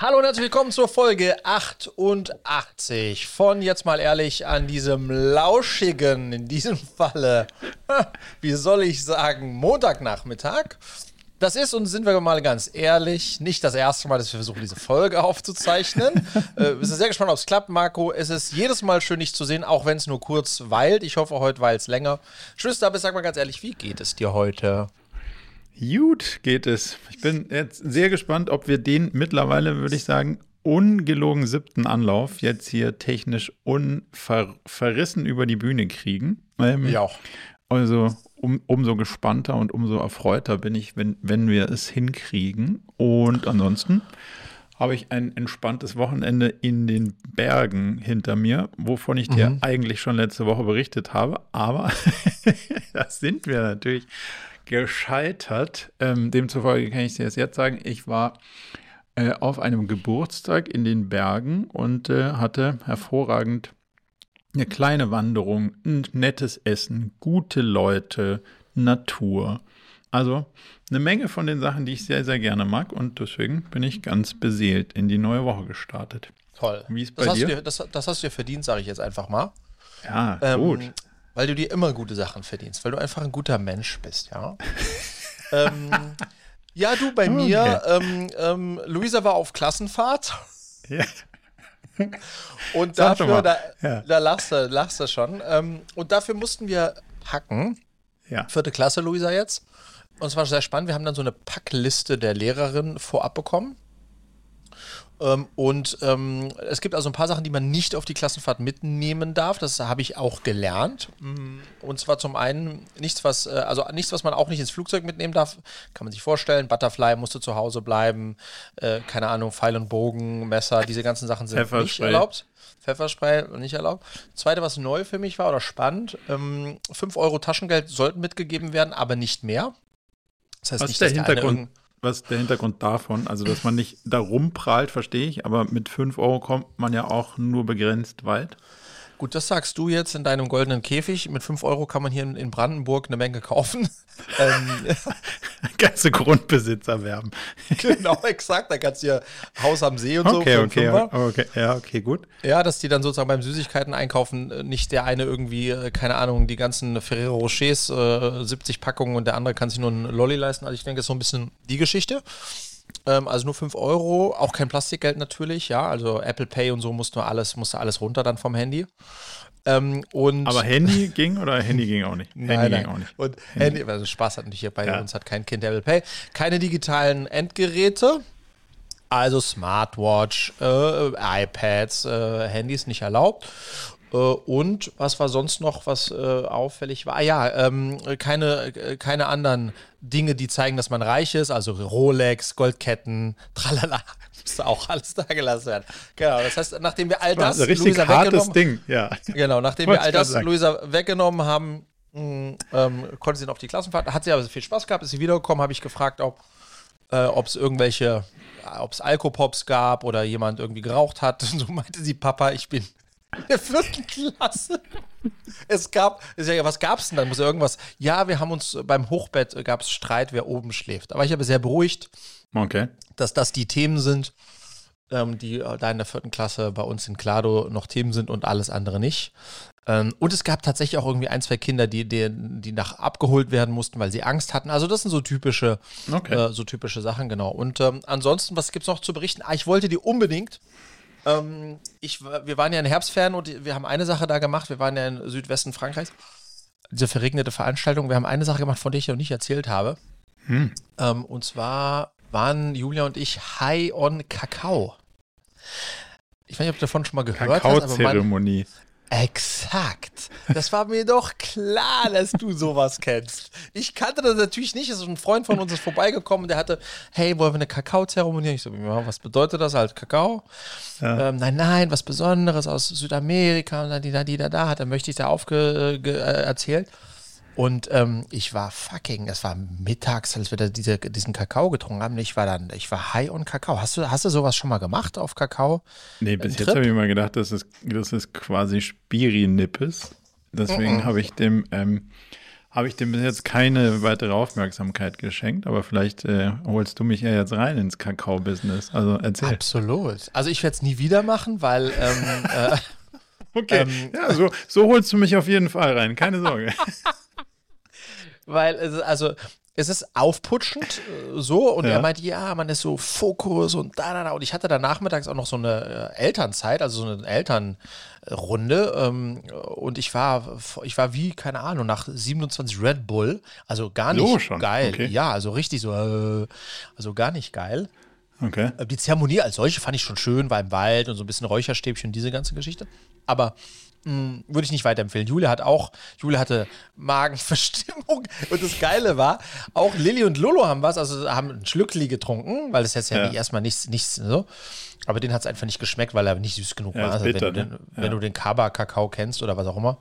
Hallo und herzlich willkommen zur Folge 88 von jetzt mal ehrlich an diesem lauschigen, in diesem Falle, wie soll ich sagen, Montagnachmittag. Das ist, und sind wir mal ganz ehrlich, nicht das erste Mal, dass wir versuchen, diese Folge aufzuzeichnen. äh, wir sind sehr gespannt, ob es klappt, Marco. Es ist jedes Mal schön, dich zu sehen, auch wenn es nur kurz weilt. Ich hoffe, heute weilt es länger. Tschüss, aber sag mal ganz ehrlich, wie geht es dir heute? Gut geht es. Ich bin jetzt sehr gespannt, ob wir den mittlerweile, würde ich sagen, ungelogen siebten Anlauf jetzt hier technisch unverrissen über die Bühne kriegen. Ähm, ja. Also um, umso gespannter und umso erfreuter bin ich, wenn, wenn wir es hinkriegen. Und ansonsten habe ich ein entspanntes Wochenende in den Bergen hinter mir, wovon ich dir mhm. eigentlich schon letzte Woche berichtet habe. Aber das sind wir natürlich gescheitert. Ähm, demzufolge kann ich dir das jetzt sagen. Ich war äh, auf einem Geburtstag in den Bergen und äh, hatte hervorragend eine kleine Wanderung, ein nettes Essen, gute Leute, Natur. Also eine Menge von den Sachen, die ich sehr, sehr gerne mag und deswegen bin ich ganz beseelt in die neue Woche gestartet. Toll. Wie ist bei das dir? dir das, das, hast du dir verdient, sage ich jetzt einfach mal. Ja, ähm, gut weil du dir immer gute Sachen verdienst, weil du einfach ein guter Mensch bist, ja. ähm, ja, du, bei okay. mir, ähm, ähm, Luisa war auf Klassenfahrt. Ja. Und dafür, da, ja. da lachst du, lachst du schon. Ähm, und dafür mussten wir packen. Ja. Vierte Klasse, Luisa jetzt. Und es war sehr spannend. Wir haben dann so eine Packliste der Lehrerin vorab bekommen. Ähm, und ähm, es gibt also ein paar Sachen, die man nicht auf die Klassenfahrt mitnehmen darf. Das habe ich auch gelernt. Mm, und zwar zum einen nichts, was, äh, also nichts, was man auch nicht ins Flugzeug mitnehmen darf. Kann man sich vorstellen. Butterfly musste zu Hause bleiben. Äh, keine Ahnung, Pfeil und Bogen, Messer, diese ganzen Sachen sind nicht erlaubt. Pfefferspray nicht erlaubt. Zweite, was neu für mich war oder spannend, ähm, 5 Euro Taschengeld sollten mitgegeben werden, aber nicht mehr. Das heißt was nicht, ist der Hintergrund? Was der Hintergrund davon? Also, dass man nicht da rumprallt, verstehe ich, aber mit 5 Euro kommt man ja auch nur begrenzt weit. Gut, das sagst du jetzt in deinem goldenen Käfig. Mit 5 Euro kann man hier in Brandenburg eine Menge kaufen. ähm, Ganze Grundbesitzer werben. genau, exakt. Da kannst du ja Haus am See und so. Okay, okay, okay, ja, okay, gut. Ja, dass die dann sozusagen beim Süßigkeiten einkaufen äh, nicht der eine irgendwie, äh, keine Ahnung, die ganzen Ferrero Rochers, äh, 70 Packungen und der andere kann sich nur einen Lolli leisten. Also ich denke, das ist so ein bisschen die Geschichte. Ähm, also nur 5 Euro, auch kein Plastikgeld natürlich, ja. Also Apple Pay und so musste alles, musste alles runter dann vom Handy. Ähm, und Aber Handy ging oder Handy ging auch nicht? Nein, Handy nein. ging auch nicht. Und Handy, Handy also Spaß hat natürlich hier bei ja. uns hat kein Kind Apple Pay. Keine digitalen Endgeräte. Also Smartwatch, äh, iPads, äh, Handys nicht erlaubt. Äh, und was war sonst noch, was äh, auffällig war? Ah, ja, ähm, keine, äh, keine anderen Dinge, die zeigen, dass man reich ist, also Rolex, Goldketten, tralala, müsste auch alles da gelassen werden. Genau, das heißt, nachdem wir all das, das Luisa weggenommen Ding, ja. Genau, nachdem wir all das Luisa weggenommen haben, mh, mm, ähm, konnte sie noch auf die Klassenfahrt. Hat sie aber viel Spaß gehabt, ist sie wiedergekommen, habe ich gefragt, ob äh, es irgendwelche, ob es Alkopops gab oder jemand irgendwie geraucht hat. Und so meinte sie, Papa, ich bin in der vierten Klasse. Es gab, ja, was gab es denn dann? Muss ja irgendwas. Ja, wir haben uns beim Hochbett gab es Streit, wer oben schläft. Aber ich habe sehr beruhigt, okay. dass das die Themen sind, ähm, die äh, da in der vierten Klasse bei uns in Klado noch Themen sind und alles andere nicht. Ähm, und es gab tatsächlich auch irgendwie ein, zwei Kinder, die, die, die nach abgeholt werden mussten, weil sie Angst hatten. Also das sind so typische, okay. äh, so typische Sachen, genau. Und ähm, ansonsten, was gibt es noch zu berichten? Ah, ich wollte dir unbedingt ähm, ich, wir waren ja in Herbstferien und wir haben eine Sache da gemacht. Wir waren ja in Südwesten Frankreichs. Diese verregnete Veranstaltung. Wir haben eine Sache gemacht, von der ich noch nicht erzählt habe. Hm. Ähm, und zwar waren Julia und ich high on Kakao. Ich weiß nicht, ob du davon schon mal gehört hast. Kakaozeremonie. Exakt. Das war mir doch klar, dass du sowas kennst. Ich kannte das natürlich nicht. Es ist ein Freund von uns ist vorbeigekommen, der hatte, hey, wollen wir eine Kakaozeremonie? Ich so, ja, was bedeutet das halt Kakao? Ja. Ähm, nein, nein, was Besonderes aus Südamerika und da, die da, die da, da hat. Dann möchte ich da aufge äh, erzählt. Und ähm, ich war fucking, es war mittags, als wir da diese, diesen Kakao getrunken haben. Ich war dann, ich war high on Kakao. Hast du, hast du sowas schon mal gemacht auf Kakao? Nee, bis jetzt habe ich mal gedacht, das ist, das ist quasi Spiri-Nippes. Deswegen mm -mm. habe ich dem ähm, habe ich dem bis jetzt keine weitere Aufmerksamkeit geschenkt, aber vielleicht äh, holst du mich ja jetzt rein ins Kakao-Business. Also erzähl. Absolut. Also ich werde es nie wieder machen, weil ähm, äh, Okay, Ähm, ja, so, so holst du mich auf jeden Fall rein, keine Sorge. Weil es, also es ist aufputschend äh, so und Ja. er meinte, ja, man ist so Fokus und da, da, da. Und ich hatte da nachmittags auch noch so eine äh, Elternzeit, also so eine Elternrunde ähm, und ich war, ich war wie, keine Ahnung, nach 27 Red Bull, also gar nicht So schon, geil. okay. Ja, also richtig so, äh, also gar nicht geil. Okay. Äh, Die Zeremonie als solche fand ich schon schön, war im Wald und so ein bisschen Räucherstäbchen und diese ganze Geschichte. Aber mh, würde ich nicht weiterempfehlen. Julia hat auch, Julia hatte Magenverstimmung und das Geile war, auch Lilly und Lolo haben was, also haben ein Schlückli getrunken, weil das jetzt ja, Ja. nicht erstmal nichts, nichts so. Aber den hat es einfach nicht geschmeckt, weil er nicht süß genug Ja, war. Also bitter, wenn, du den, ne? wenn du den Kaba-Kakao kennst oder was auch immer,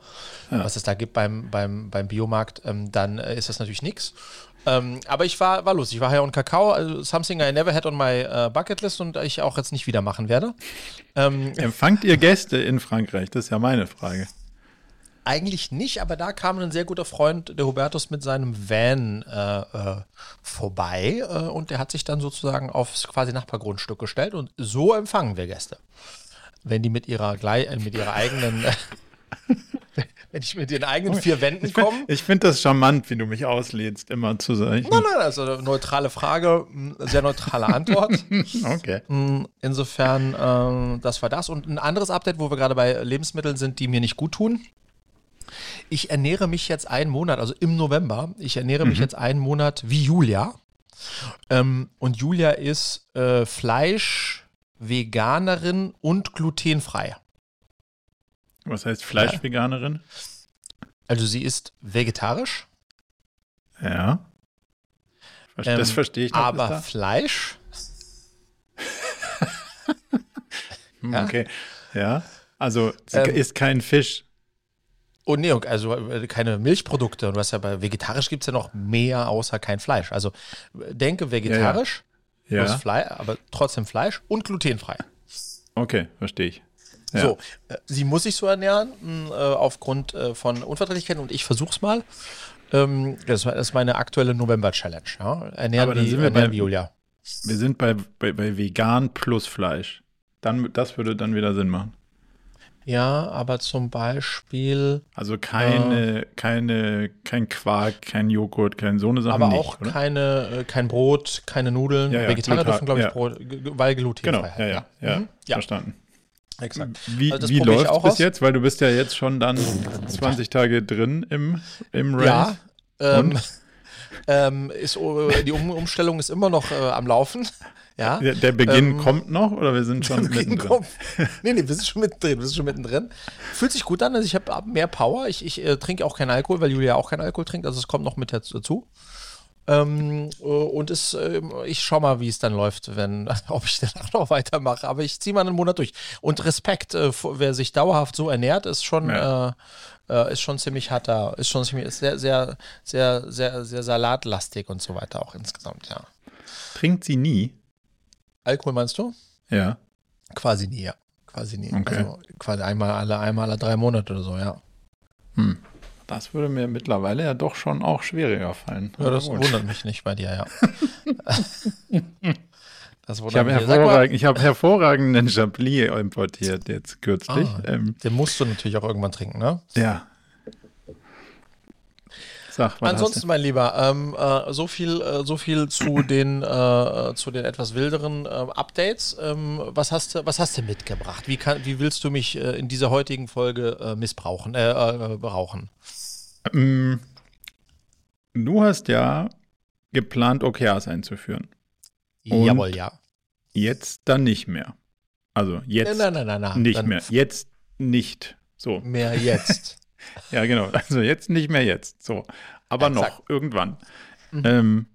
was es da gibt beim, beim, beim Biomarkt, ähm, dann äh, ist das natürlich nichts. Ähm, aber ich war, war lustig. Ich war ja und Kakao, also something I never had on my äh, bucket list und ich auch jetzt nicht wieder machen werde. Ähm, Empfangt ihr Gäste in Frankreich? Das ist ja meine Frage. eigentlich nicht, aber da kam ein sehr guter Freund, der Hubertus, mit seinem Van äh, äh, vorbei äh, und der hat sich dann sozusagen aufs quasi Nachbargrundstück gestellt und so empfangen wir Gäste. Wenn die mit ihrer, mit ihrer eigenen, wenn ich mit ihren eigenen vier Wänden kommen. Ich finde das charmant, wie du mich auslädst, immer zu sagen. Nein, nein, also eine neutrale Frage, mh, sehr neutrale Antwort. Okay. Mh, Insofern, ähm, das war das. Und ein anderes Update, wo wir gerade bei Lebensmitteln sind, die mir nicht gut tun. Ich ernähre mich jetzt einen Monat, also im November, ich ernähre mich jetzt einen Monat wie Julia. Ähm, und Julia ist äh, Fleisch, Veganerin und glutenfrei. Was heißt Fleischveganerin? Also sie ist vegetarisch, Ja. Ähm, das verstehe ich noch. aber bis Fleisch. da. Hm, ja. Okay. Ja. Also sie Ähm, isst kein Fisch. Oh nee, also äh, keine Milchprodukte. Und du hast ja bei vegetarisch gibt es ja noch mehr außer kein Fleisch. Also denke vegetarisch, Ja. plus Fleisch, aber trotzdem Fleisch und glutenfrei. Okay, verstehe ich. Ja. So, äh, sie muss sich so ernähren mh, äh, aufgrund äh, von Unverträglichkeiten und ich versuch's mal. Ähm, das, ist meine aktuelle November-Challenge. Ja? Ernähren Aber dann wie, sind wir ernähren bei- wie Julia. Wir sind bei, bei, bei vegan plus Fleisch. Dann, das würde dann wieder Sinn machen. Ja, aber zum Beispiel, Also keine, keine, kein Quark, kein Joghurt, kein so eine Sache aber nicht, auch oder? keine, äh, kein Brot, keine Nudeln. Ja, ja, Vegetarier dürfen, glaube ich, ja. Brot, weil glutenfrei. Genau, ja, ja, ja, Mhm. ja verstanden. Exakt. Wie, Also wie läuft auch bis aus. jetzt? Weil du bist ja jetzt schon dann 20 Tage drin im, im Race. Ja, ähm, ähm, ist, äh, die um Umstellung ist immer noch äh, am Laufen. Ja. Der, der Beginn Ähm, kommt noch oder wir sind schon mittendrin? Komm. Nee, nee, wir sind schon mittendrin. Wir sind schon mittendrin. Fühlt sich gut an, also ich habe mehr Power. Ich, ich äh, trinke auch keinen Alkohol, weil Julia auch keinen Alkohol trinkt, also es kommt noch mit dazu. Ähm, äh, und es, ähm, ich schau mal, wie es dann läuft, wenn, ob ich danach noch weitermache. Aber ich ziehe mal einen Monat durch. Und Respekt, äh, wer sich dauerhaft so ernährt, ist schon, Ja. äh, äh, ist schon ziemlich harter, ist schon ziemlich, ist sehr, sehr, sehr, sehr, sehr salatlastig und so weiter auch insgesamt, ja. Trinkt sie nie? Alkohol meinst du? Ja. Quasi nie, ja. Quasi nie. Okay. Also quasi einmal alle, einmal alle drei Monate oder so, ja. Hm. Das würde mir mittlerweile ja doch schon auch schwieriger fallen. Ja, das gut. wundert mich nicht bei dir, ja. das Ich habe hervorragend, hab hervorragenden Chablis importiert jetzt kürzlich. Ah. Ähm, den musst du natürlich auch irgendwann trinken, ne? ja. Sag, Ansonsten, mein Lieber, ähm, äh, so viel, äh, so viel zu den, äh, zu den etwas wilderen äh, Updates. Ähm, was hast du, was hast du mitgebracht? Wie kann, wie willst du mich äh, in dieser heutigen Folge äh, missbrauchen, berauchen? Du? Ähm, Du hast ja geplant, OKRs einzuführen. Und? Jawohl, ja. Jetzt dann nicht mehr. Also jetzt nein, nein, nein, nicht mehr. Jetzt nicht. So. Mehr jetzt. Ja, genau. Also jetzt nicht mehr jetzt. So. Aber Exakt. noch irgendwann. Mhm. Ähm,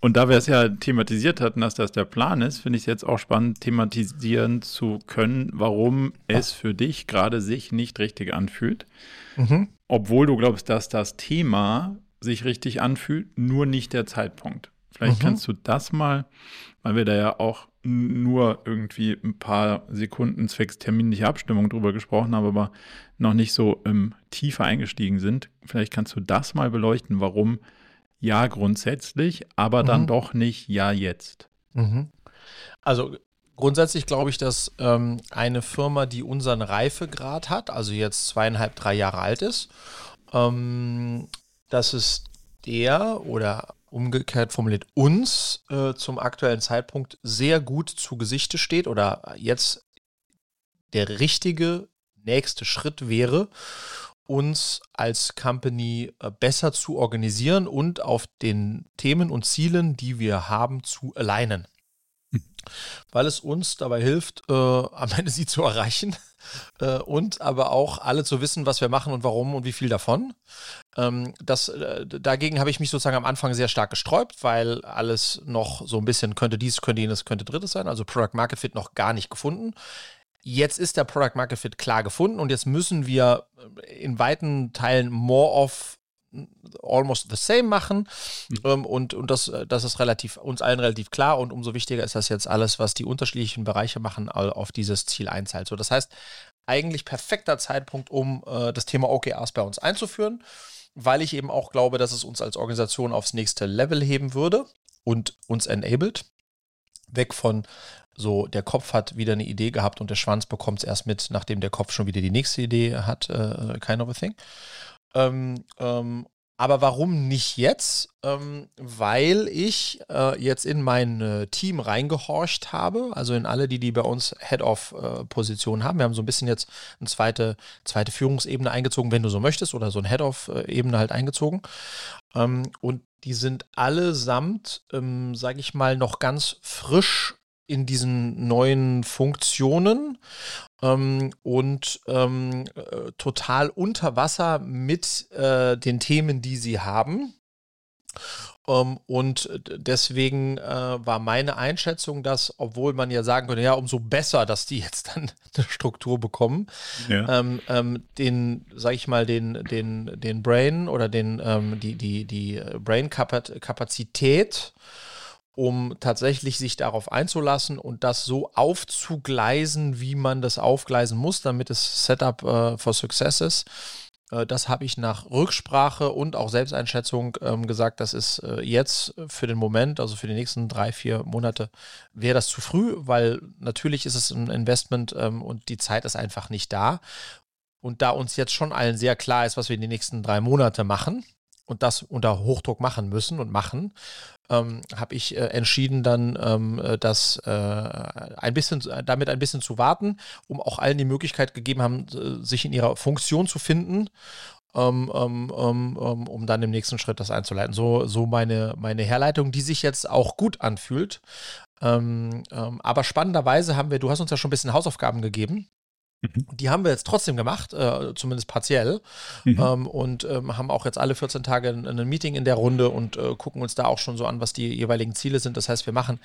und da wir es ja thematisiert hatten, dass das der Plan ist, finde ich es jetzt auch spannend, thematisieren zu können, warum es für dich gerade sich nicht richtig anfühlt. mhm. Obwohl du glaubst, dass das Thema sich richtig anfühlt, nur nicht der Zeitpunkt. Vielleicht Mhm. kannst du das mal, weil wir da ja auch nur irgendwie ein paar Sekunden zwecks terminlicher Abstimmung drüber gesprochen haben, aber noch nicht so ähm, tiefer eingestiegen sind. Vielleicht kannst du das mal beleuchten, warum ja grundsätzlich, aber dann mhm. doch nicht ja jetzt. Mhm. Also grundsätzlich glaube ich, dass ähm, eine Firma, die unseren Reifegrad hat, also jetzt zweieinhalb, drei Jahre alt ist, ähm, dass es der oder umgekehrt formuliert uns äh, zum aktuellen Zeitpunkt sehr gut zu Gesichte steht oder jetzt der richtige nächste Schritt wäre, uns als Company äh, besser zu organisieren und auf den Themen und Zielen, die wir haben, zu alignen. Hm. Weil es uns dabei hilft, äh, am Ende sie zu erreichen äh, und aber auch alle zu wissen, was wir machen und warum und wie viel davon. Ähm, das, äh, dagegen habe ich mich sozusagen am Anfang sehr stark gesträubt, weil alles noch so ein bisschen könnte dies, könnte jenes, könnte drittes sein. Also Product Market Fit noch gar nicht gefunden. Jetzt ist der Product Market Fit klar gefunden und jetzt müssen wir in weiten Teilen more of almost the same machen. Mhm. Ähm, und, und das, das ist relativ, uns allen relativ klar. Und umso wichtiger ist das jetzt alles, was die unterschiedlichen Bereiche machen, auf dieses Ziel einzahlt. So, das heißt, eigentlich perfekter Zeitpunkt, um äh, das Thema OKRs bei uns einzuführen, weil ich eben auch glaube, dass es uns als Organisation aufs nächste Level heben würde und uns enabled. Weg von so, der Kopf hat wieder eine Idee gehabt und der Schwanz bekommt es erst mit, nachdem der Kopf schon wieder die nächste Idee hat, äh, kind of a thing. Ähm, ähm, aber warum nicht jetzt? Ähm, weil ich äh, jetzt in mein äh, Team reingehorcht habe, also in alle, die, die bei uns Head-of-Positionen äh, haben. Wir haben so ein bisschen jetzt eine zweite, zweite Führungsebene eingezogen, wenn du so möchtest, oder so eine Head-of-Ebene halt eingezogen. Ähm, und die sind allesamt, ähm, sage ich mal, noch ganz frisch in diesen neuen Funktionen ähm, und ähm, äh, total unter Wasser mit äh, den Themen, die sie haben. Ähm, und deswegen äh, war meine Einschätzung, dass, obwohl man ja sagen könnte, ja, umso besser, dass die jetzt dann eine Struktur bekommen, ja. Ähm, ähm, den, sag ich mal, den, den, den Brain oder den, ähm, die, die, die Brain-Kapazität um tatsächlich sich darauf einzulassen und das so aufzugleisen, wie man das aufgleisen muss, damit es Setup äh, for Success ist. Äh, das habe ich nach Rücksprache und auch Selbsteinschätzung ähm, gesagt, das ist äh, jetzt für den Moment, also für die nächsten drei, vier Monate, wäre das zu früh, weil natürlich ist es ein Investment ähm, und die Zeit ist einfach nicht da. Und da uns jetzt schon allen sehr klar ist, was wir in den nächsten drei Monate machen, und das unter Hochdruck machen müssen und machen, ähm, habe ich äh, entschieden, dann ähm, äh, das äh, ein bisschen, damit ein bisschen zu warten, um auch allen die Möglichkeit gegeben haben, äh, sich in ihrer Funktion zu finden. Ähm, ähm, ähm, ähm, um dann im nächsten Schritt das einzuleiten. So, so meine, meine Herleitung, die sich jetzt auch gut anfühlt. aber spannenderweise haben wir, du hast uns ja schon ein bisschen Hausaufgaben gegeben. Mhm. Die haben wir jetzt trotzdem gemacht, äh, zumindest partiell. Mhm. Ähm, und ähm, haben auch jetzt alle 14 Tage ein, ein Meeting in der Runde und äh, gucken uns da auch schon so an, was die jeweiligen Ziele sind. Das heißt, wir machen,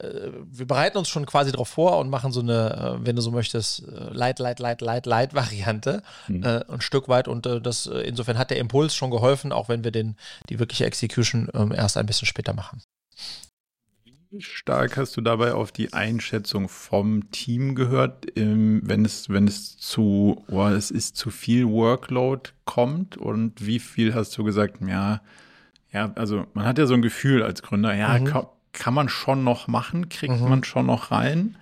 äh, wir bereiten uns schon quasi darauf vor und machen so eine, äh, wenn du so möchtest, äh, Light, Light, Light, Light, Light Variante mhm. Äh, ein Stück weit. Und das insofern hat der Impuls schon geholfen, auch wenn wir den, die wirkliche Execution ähm, erst ein bisschen später machen stark hast du dabei auf die Einschätzung vom Team gehört, ähm, wenn es, wenn es zu, oh, es ist zu viel Workload kommt und wie viel hast du gesagt, ja, ja, also man hat ja so ein Gefühl als Gründer, ja, mhm. kann, kann, man schon noch machen, kriegt mhm. man schon noch rein,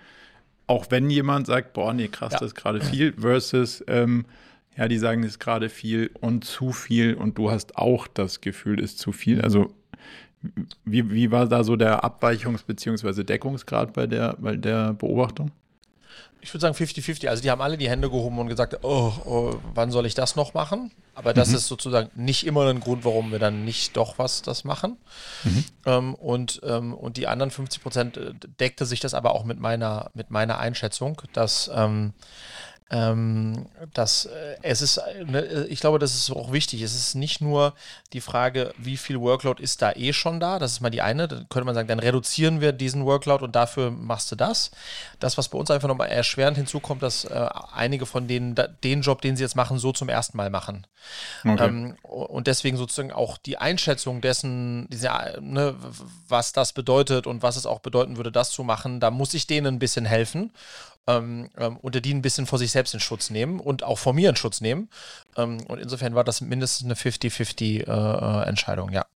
auch wenn jemand sagt, boah, nee, krass, ja. das ist gerade viel, versus, ähm, ja, die sagen, es ist gerade viel und zu viel und du hast auch das Gefühl, es ist zu viel. Also wie, wie war da so der Abweichungs- bzw. Deckungsgrad bei der, bei der Beobachtung? Ich würde sagen 50-50. Also die haben alle die Hände gehoben und gesagt, oh, oh wann soll ich das noch machen? Aber das mhm. ist sozusagen nicht immer ein Grund, warum wir dann nicht doch was das machen. Mhm. Ähm, und, ähm, und die anderen 50 Prozent äh, deckte sich das aber auch mit meiner, mit meiner Einschätzung, dass, ähm, ähm, dass äh, es ist, ne, ich glaube, das ist auch wichtig. Es ist nicht nur die Frage, wie viel Workload ist da eh schon da. Das ist mal die eine. Dann könnte man sagen, dann reduzieren wir diesen Workload und dafür machst du das. Das, was bei uns einfach nochmal erschwerend hinzukommt, dass äh, einige von denen da, den Job, den sie jetzt machen, so zum ersten Mal machen. Okay. Ähm, und deswegen sozusagen auch die Einschätzung dessen, diese, ne, was das bedeutet und was es auch bedeuten würde, das zu machen, da muss ich denen ein bisschen helfen ähm, ähm, unter die ein bisschen vor sich selbst in Schutz nehmen und auch vor mir in Schutz nehmen. Ähm, und insofern war das mindestens eine 50-50 äh, äh, Entscheidung, ja.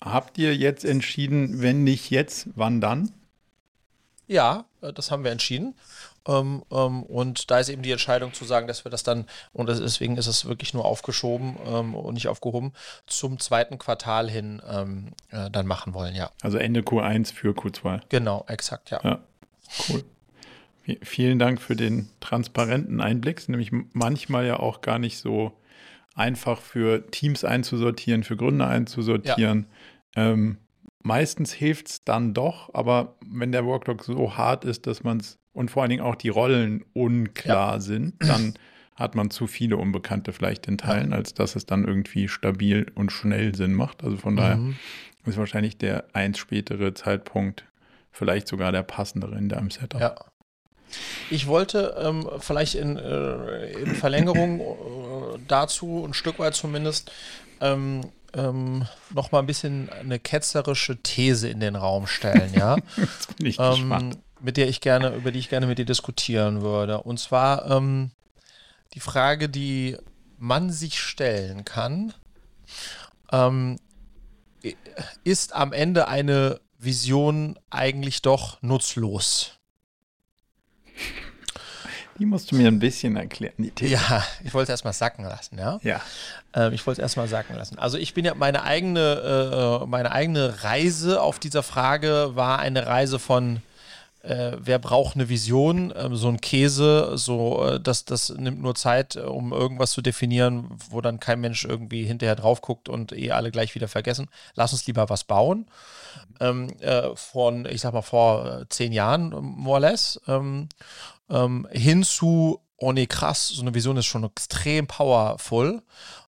Habt ihr jetzt entschieden, wenn nicht jetzt, wann dann? Ja, äh, das haben wir entschieden. Ähm, ähm, und da ist eben die Entscheidung zu sagen, dass wir das dann, und deswegen ist es wirklich nur aufgeschoben ähm, und nicht aufgehoben, zum zweiten Quartal hin ähm, äh, dann machen wollen, ja. Also Ende Q1 für Q2. Genau, exakt, ja. Ja, cool. Vielen Dank für den transparenten Einblick. Es ist nämlich manchmal ja auch gar nicht so einfach für Teams einzusortieren, für Gründer einzusortieren. Ja. Ähm, meistens hilft es dann doch, aber wenn der Workload so hart ist, dass man es und vor allen Dingen auch die Rollen unklar ja. sind, dann hat man zu viele Unbekannte vielleicht in Teilen, ja. als dass es dann irgendwie stabil und schnell Sinn macht. Also von daher mhm. ist wahrscheinlich der eins spätere Zeitpunkt vielleicht sogar der passendere in deinem Setup. Ja. Ich wollte ähm, vielleicht in, äh, in Verlängerung äh, dazu, ein Stück weit zumindest, ähm, ähm, noch mal ein bisschen eine ketzerische These in den Raum stellen, ja. Jetzt bin ich ähm, mit der ich gerne, über die ich gerne mit dir diskutieren würde. Und zwar ähm, die Frage, die man sich stellen kann, ähm, ist am Ende eine Vision eigentlich doch nutzlos? Die musst du mir ein bisschen erklären, die These. Ja, ich wollte es erstmal sacken lassen, ja. Ja. Ähm, ich wollte es erstmal sacken lassen. Also ich bin ja, meine eigene, äh, meine eigene Reise auf dieser Frage war eine Reise von äh, wer braucht eine Vision, ähm, so ein Käse, so äh, das, das nimmt nur Zeit, äh, um irgendwas zu definieren, wo dann kein Mensch irgendwie hinterher drauf guckt und eh alle gleich wieder vergessen. Lass uns lieber was bauen. Ähm, äh, von, ich sag mal, vor äh, zehn Jahren, more or less. Ähm, ähm, hin zu, oh nee, krass, so eine Vision ist schon extrem powerful,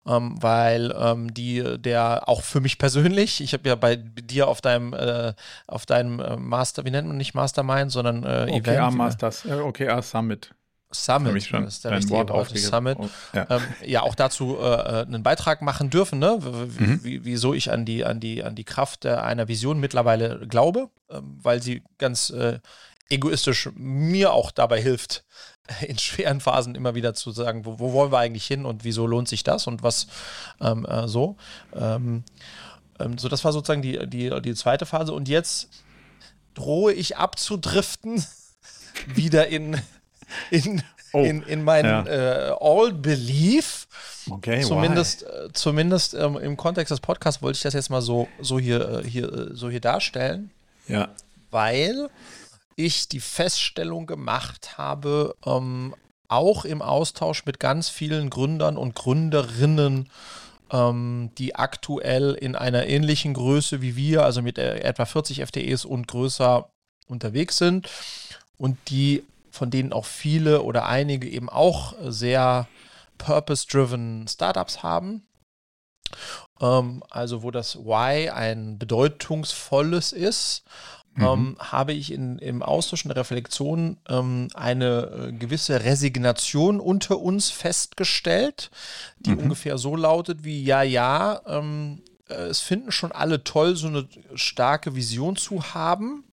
ähm, weil ähm, die, der auch für mich persönlich, ich habe ja bei dir auf deinem, äh, auf deinem äh, Master, wie nennt man nicht Mastermind, sondern äh, OKR Event. Masters, äh, OKR Summit. Summit, schon das ist der Wort, Wort Summit, oh, ja. Ähm, ja. auch dazu äh, äh, einen Beitrag machen dürfen, ne? Mhm. wieso ich an die, an die, an die Kraft einer Vision mittlerweile glaube, ähm, weil sie ganz äh, egoistisch mir auch dabei hilft, in schweren Phasen immer wieder zu sagen, wo, wo wollen wir eigentlich hin und wieso lohnt sich das und was ähm, äh, so. Ähm, ähm, so, das war sozusagen die, die, die zweite Phase. Und jetzt drohe ich abzudriften wieder in, in, oh, in, in meinen ja. äh, All-Belief. Okay, zumindest äh, zumindest ähm, im Kontext des Podcasts wollte ich das jetzt mal so, so, hier, äh, hier, äh, so hier darstellen. Ja. Weil ich die Feststellung gemacht habe, ähm, auch im Austausch mit ganz vielen Gründern und Gründerinnen, ähm, die aktuell in einer ähnlichen Größe wie wir, also mit etwa 40 FTEs und größer unterwegs sind und die, von denen auch viele oder einige eben auch sehr purpose-driven Startups haben. Ähm, also wo das Why ein bedeutungsvolles ist mhm. ähm, habe ich in, im Austausch und der Reflexion ähm, eine äh, gewisse Resignation unter uns festgestellt, die mhm. ungefähr so lautet wie, ja, ja, ähm, äh, es finden schon alle toll, so eine starke Vision zu haben,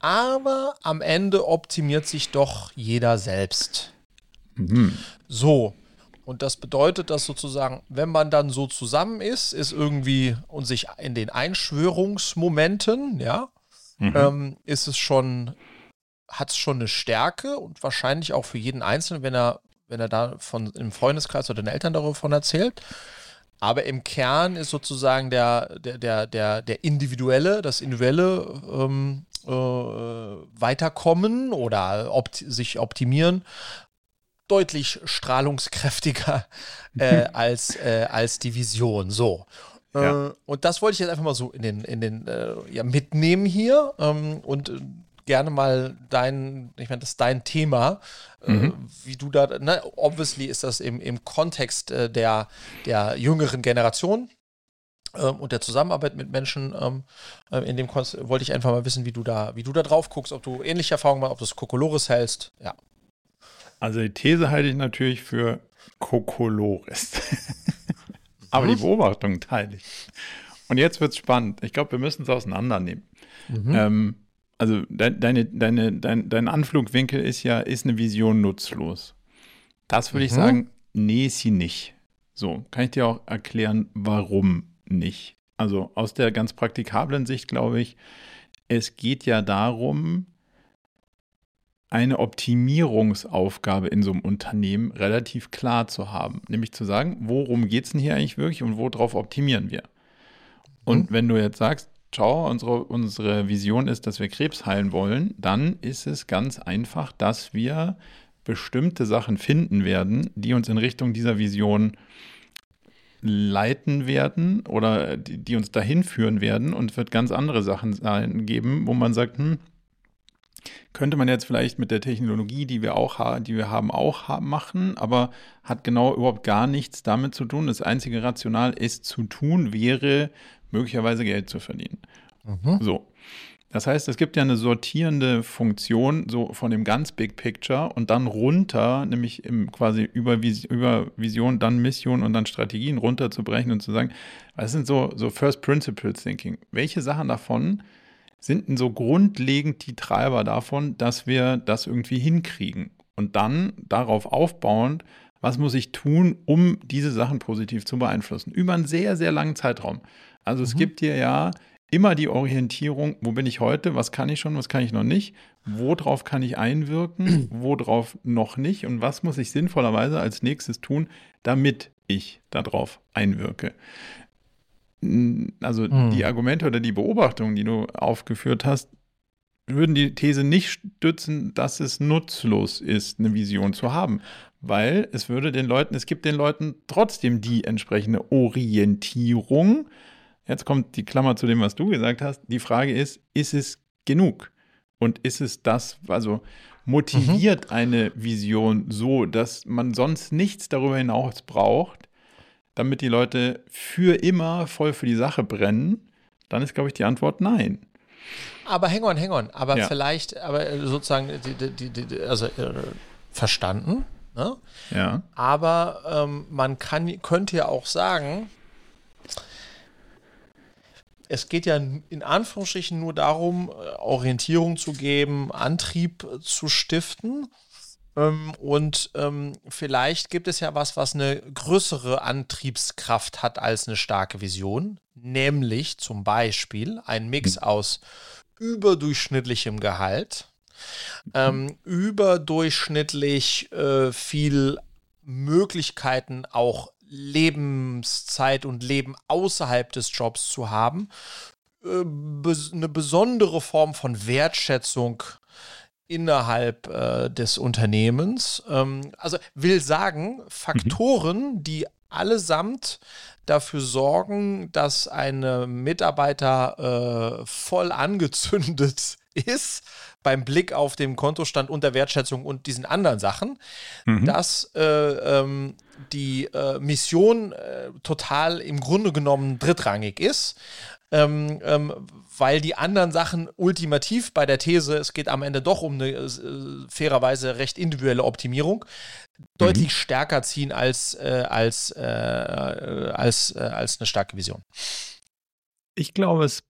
aber am Ende optimiert sich doch jeder selbst. Mhm. So, und das bedeutet, dass sozusagen, wenn man dann so zusammen ist, ist irgendwie und sich in den Einschwörungsmomenten, ja, mhm. ähm, ist es schon, hat es schon eine Stärke und wahrscheinlich auch für jeden Einzelnen, wenn er, wenn er da von im Freundeskreis oder den Eltern davon erzählt. Aber im Kern ist sozusagen der, der, der, der, der individuelle, das individuelle ähm, äh, Weiterkommen oder opt sich optimieren deutlich strahlungskräftiger äh, als, äh, als die Vision. So. Ja. Äh, und das wollte ich jetzt einfach mal so in den, in den äh, ja, mitnehmen hier ähm, und äh, gerne mal dein, ich meine, das ist dein Thema, äh, mhm. wie du da, ne, obviously ist das im, im Kontext der, der jüngeren Generation ähm, und der Zusammenarbeit mit Menschen. Ähm, äh, in dem Kontext wollte ich einfach mal wissen, wie du da, wie du da drauf guckst, ob du ähnliche Erfahrungen machst, ob du es Kokolores hältst. Ja. Also die These halte ich natürlich für Kokolores. Aber die. Beobachtung teile ich. Und jetzt wird es spannend. Ich glaube, wir müssen es auseinandernehmen. Mhm. Ähm, also de deine, deine, dein, dein Anflugwinkel ist ja, ist eine Vision nutzlos. Das würde mhm. ich sagen, nee, ist sie nicht. So, kann ich dir auch erklären, warum nicht. Also aus der ganz praktikablen Sicht glaube ich, es geht ja darum, eine Optimierungsaufgabe in so einem Unternehmen relativ klar zu haben. Nämlich zu sagen, worum geht es denn hier eigentlich wirklich und worauf optimieren wir? Und mhm. wenn du jetzt sagst, schau, unsere, unsere Vision ist, dass wir Krebs heilen wollen, dann ist es ganz einfach, dass wir bestimmte Sachen finden werden, die uns in Richtung dieser Vision leiten werden oder die, die uns dahin führen werden und es wird ganz andere Sachen geben, wo man sagt, hm, könnte man jetzt vielleicht mit der Technologie, die wir auch haben, die wir haben, auch machen, aber hat genau überhaupt gar nichts damit zu tun. Das einzige Rational, es zu tun, wäre möglicherweise Geld zu verdienen. Mhm. So. Das heißt, es gibt ja eine sortierende Funktion so von dem ganz Big Picture und dann runter, nämlich im quasi über, Vis über Vision, dann Mission und dann Strategien runterzubrechen und zu sagen, was sind so, so First Principles Thinking? Welche Sachen davon sind denn so grundlegend die Treiber davon, dass wir das irgendwie hinkriegen? Und dann darauf aufbauend, was muss ich tun, um diese Sachen positiv zu beeinflussen? Über einen sehr, sehr langen Zeitraum. Also mhm. es gibt dir ja immer die Orientierung, wo bin ich heute, was kann ich schon, was kann ich noch nicht, worauf kann ich einwirken, worauf noch nicht und was muss ich sinnvollerweise als nächstes tun, damit ich darauf einwirke also hm. die Argumente oder die Beobachtungen, die du aufgeführt hast, würden die These nicht stützen, dass es nutzlos ist, eine Vision zu haben, weil es würde den Leuten, es gibt den Leuten trotzdem die entsprechende Orientierung. Jetzt kommt die Klammer zu dem, was du gesagt hast. Die Frage ist, ist es genug? Und ist es das, also motiviert mhm. eine Vision so, dass man sonst nichts darüber hinaus braucht, damit die Leute für immer voll für die Sache brennen, dann ist, glaube ich, die Antwort nein. Aber hang on, hang on. Aber ja. vielleicht, aber äh, sozusagen, die, die, die, also äh, verstanden. Ne? Ja. Aber ähm, man kann, könnte ja auch sagen, es geht ja in Anführungsstrichen nur darum, äh, Orientierung zu geben, Antrieb zu stiften. Ähm, und ähm, vielleicht gibt es ja was, was eine größere Antriebskraft hat als eine starke Vision, nämlich zum Beispiel ein Mix mhm. aus überdurchschnittlichem Gehalt, ähm, überdurchschnittlich äh, viel Möglichkeiten auch Lebenszeit und Leben außerhalb des Jobs zu haben, äh, eine besondere Form von Wertschätzung innerhalb äh, des Unternehmens. Ähm, also will sagen, Faktoren, mhm. die allesamt dafür sorgen, dass ein Mitarbeiter äh, voll angezündet ist beim Blick auf den Kontostand und der Wertschätzung und diesen anderen Sachen, mhm. dass äh, ähm, die äh, Mission äh, total im Grunde genommen drittrangig ist ähm, ähm, weil die anderen Sachen ultimativ bei der These, es geht am Ende doch um eine äh, fairerweise recht individuelle Optimierung, deutlich mhm. stärker ziehen als, äh, als, äh, als, äh, als eine starke Vision. Ich glaube, es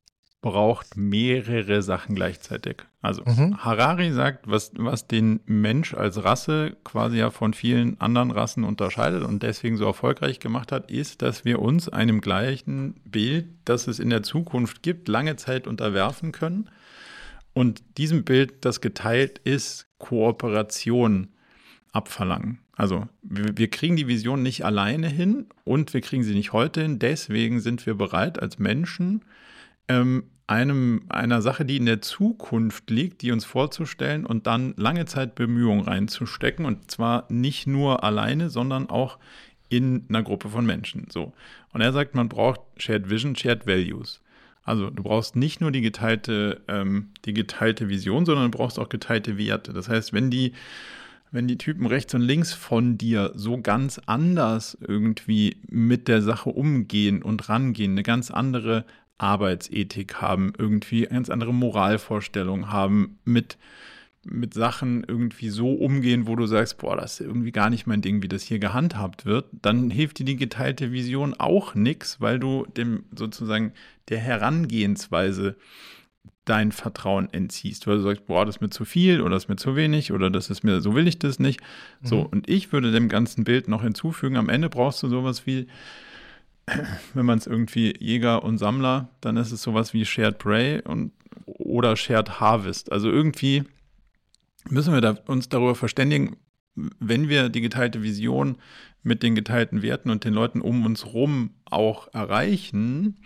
braucht mehrere Sachen gleichzeitig. Also mhm. Harari sagt, was, was den Mensch als Rasse quasi ja von vielen anderen Rassen unterscheidet und deswegen so erfolgreich gemacht hat, ist, dass wir uns einem gleichen Bild, das es in der Zukunft gibt, lange Zeit unterwerfen können. Und diesem Bild, das geteilt ist, Kooperation abverlangen. Also wir, wir, kriegen die Vision nicht alleine hin und wir kriegen sie nicht heute hin. Deswegen sind wir bereit, als Menschen ähm, einem, einer Sache, die in der Zukunft liegt, die uns vorzustellen und dann lange Zeit Bemühungen reinzustecken und zwar nicht nur alleine, sondern auch in einer Gruppe von Menschen. So. Und er sagt, man braucht Shared Vision, Shared Values. Also du brauchst nicht nur die geteilte, ähm, die geteilte Vision, sondern du brauchst auch geteilte Werte. Das heißt, wenn die, wenn die Typen rechts und links von dir so ganz anders irgendwie mit der Sache umgehen und rangehen, eine ganz andere Arbeitsethik haben, irgendwie ganz andere Moralvorstellungen haben, mit mit Sachen irgendwie so umgehen, wo du sagst, boah, das ist irgendwie gar nicht mein Ding, wie das hier gehandhabt wird, dann hilft dir die geteilte Vision auch nichts, weil du dem sozusagen der Herangehensweise dein Vertrauen entziehst, weil du sagst, boah, das ist mir zu viel oder das ist mir zu wenig oder das ist mir, so will ich das nicht. Mhm. So, und ich würde dem ganzen Bild noch hinzufügen, am Ende brauchst du sowas wie, wenn man es irgendwie Jäger und Sammler, dann ist es sowas wie Shared Prey und oder Shared Harvest. Also irgendwie müssen wir da uns darüber verständigen, wenn wir die geteilte Vision mit den geteilten Werten und den Leuten um uns rum auch erreichen,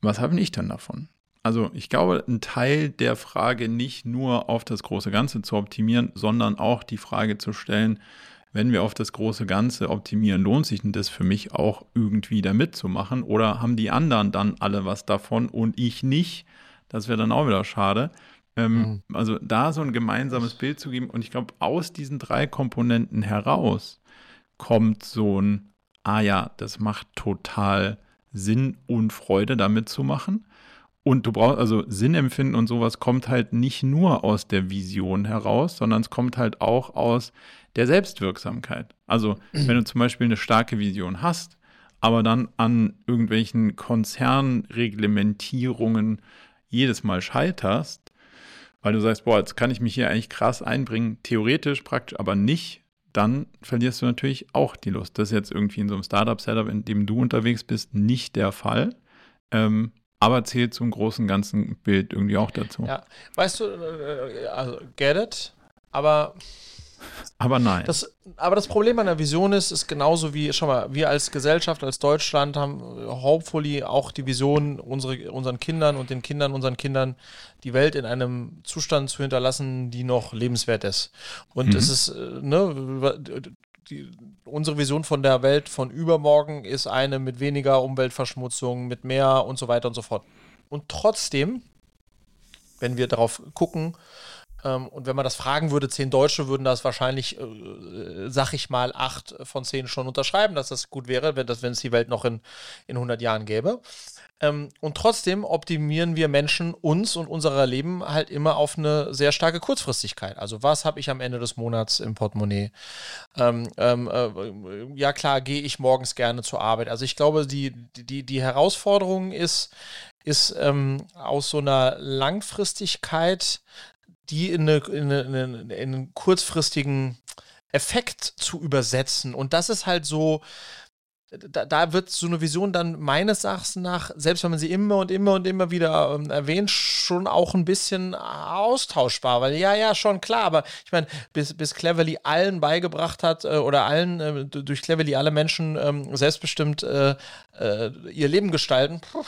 was habe ich dann davon? Also ich glaube, ein Teil der Frage nicht nur auf das große Ganze zu optimieren, sondern auch die Frage zu stellen, wenn wir auf das große Ganze optimieren, lohnt sich denn das für mich auch irgendwie da mitzumachen? Oder haben die anderen dann alle was davon und ich nicht? Das wäre dann auch wieder schade. Ähm, mhm. Also da so ein gemeinsames Bild zu geben. Und ich glaube, aus diesen drei Komponenten heraus kommt so ein, ah ja, das macht total Sinn und Freude, damit zu machen. Und du brauchst, also Sinnempfinden und sowas kommt halt nicht nur aus der Vision heraus, sondern es kommt halt auch aus der Selbstwirksamkeit. Also, wenn du zum Beispiel eine starke Vision hast, aber dann an irgendwelchen Konzernreglementierungen jedes Mal scheiterst, weil du sagst, boah, jetzt kann ich mich hier eigentlich krass einbringen, theoretisch, praktisch, aber nicht, dann verlierst du natürlich auch die Lust. Das ist jetzt irgendwie in so einem Startup-Setup, in dem du unterwegs bist, nicht der Fall. Ähm, aber zählt zum großen ganzen Bild irgendwie auch dazu. Ja, weißt du, äh, also get it, aber aber nein. Das, aber das Problem an der Vision ist, ist genauso wie, schau mal, wir als Gesellschaft, als Deutschland haben hopefully auch die Vision, unsere, unseren Kindern und den Kindern unseren Kindern die Welt in einem Zustand zu hinterlassen, die noch lebenswert ist. Und mhm. es ist, äh, ne, die, unsere Vision von der Welt von übermorgen ist eine mit weniger Umweltverschmutzung, mit mehr und so weiter und so fort. Und trotzdem, wenn wir darauf gucken, ähm, und wenn man das fragen würde, zehn Deutsche würden das wahrscheinlich, äh, sag ich mal, acht von zehn schon unterschreiben, dass das gut wäre, wenn, das, wenn es die Welt noch in, in 100 Jahren gäbe. Ähm, und trotzdem optimieren wir Menschen uns und unser Leben halt immer auf eine sehr starke Kurzfristigkeit. Also was habe ich am Ende des Monats im Portemonnaie? Ähm, ähm, äh, ja klar, gehe ich morgens gerne zur Arbeit. Also ich glaube, die, die, die Herausforderung ist, ist ähm, aus so einer Langfristigkeit die in, eine, in, eine, in einen kurzfristigen Effekt zu übersetzen. Und das ist halt so, da, da, wird so eine Vision dann meines Erachtens nach, selbst wenn man sie immer und immer und immer wieder ähm, erwähnt, schon auch ein bisschen austauschbar. Weil ja, ja, schon klar, aber ich meine, bis, bis Cleverly allen beigebracht hat äh, oder allen, äh, durch Cleverly alle Menschen ähm, selbstbestimmt äh, äh ihr Leben gestalten, puh,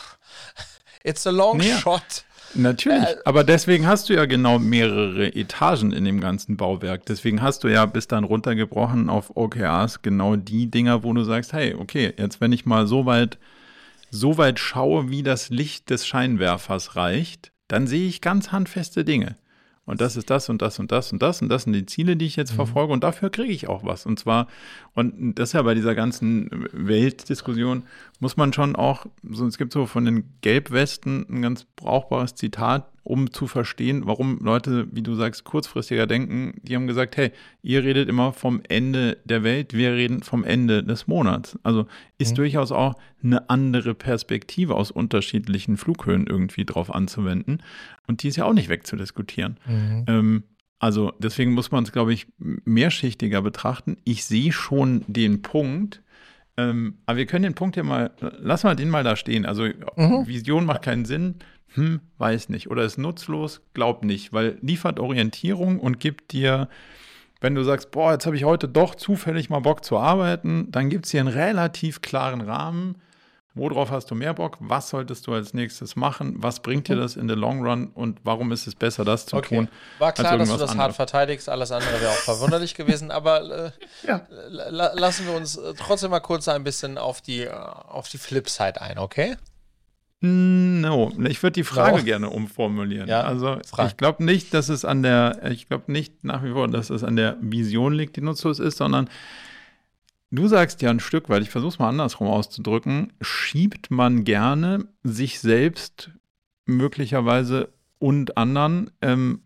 it's a long ja. shot. Natürlich, äh, aber deswegen hast du ja genau mehrere Etagen in dem ganzen Bauwerk. Deswegen hast du ja bis dann runtergebrochen auf OKRs genau die Dinger, wo du sagst, hey, okay, jetzt wenn ich mal so weit, so weit schaue, wie das Licht des Scheinwerfers reicht, dann sehe ich ganz handfeste Dinge und das ist das und das und das und das und das sind die Ziele, die ich jetzt mhm. verfolge und dafür kriege ich auch was. Und zwar, und das ist ja bei dieser ganzen Weltdiskussion, muss man schon auch, so, es gibt so von den Gelbwesten ein ganz brauchbares Zitat, um zu verstehen, warum Leute, wie du sagst, kurzfristiger denken. Die haben gesagt, hey, ihr redet immer vom Ende der Welt, wir reden vom Ende des Monats. Also ist mhm. durchaus auch eine andere Perspektive aus unterschiedlichen Flughöhen irgendwie drauf anzuwenden. Und die ist ja auch nicht wegzudiskutieren. Mhm. Ähm, also deswegen muss man es, glaube ich, mehrschichtiger betrachten. Ich sehe schon den Punkt, ähm, aber wir können den Punkt ja mal, lassen wir den mal da stehen. Also mhm. Vision macht keinen Sinn, hm, weiß nicht. Oder ist nutzlos, glaub nicht, weil liefert Orientierung und gibt dir, wenn du sagst, boah, jetzt habe ich heute doch zufällig mal Bock zu arbeiten, dann gibt es hier einen relativ klaren Rahmen. Worauf hast du mehr Bock? Was solltest du als nächstes machen? Was bringt dir das in the long run? Und warum ist es besser, das zu okay. tun? War klar, dass du das anderes. hart verteidigst. Alles andere wäre auch verwunderlich gewesen. Aber äh, ja. lassen wir uns äh, trotzdem mal kurz ein bisschen auf die, äh, auf die Flipside ein, okay? No, ich würde die Frage no. gerne umformulieren. Ja, also frag. ich glaube nicht, dass es an der, ich glaube nicht nach wie vor, dass es an der Vision liegt, die nutzlos ist, sondern du sagst ja ein Stück weit, ich versuche es mal andersrum auszudrücken, schiebt man gerne sich selbst möglicherweise und anderen ähm,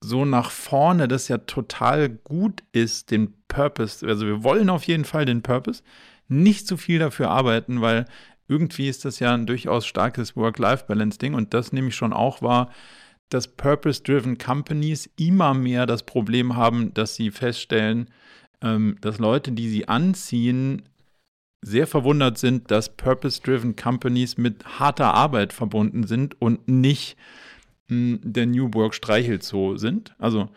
so nach vorne, dass ja total gut ist, den Purpose, also wir wollen auf jeden Fall den Purpose, nicht zu viel dafür arbeiten, weil irgendwie ist das ja ein durchaus starkes Work-Life-Balance-Ding und das nehme ich schon auch wahr, dass Purpose-Driven Companies immer mehr das Problem haben, dass sie feststellen, ähm, dass Leute, die sie anziehen, sehr verwundert sind, dass Purpose-Driven Companies mit harter Arbeit verbunden sind und nicht mh, hm, der New Work Streichelzoo sind. Also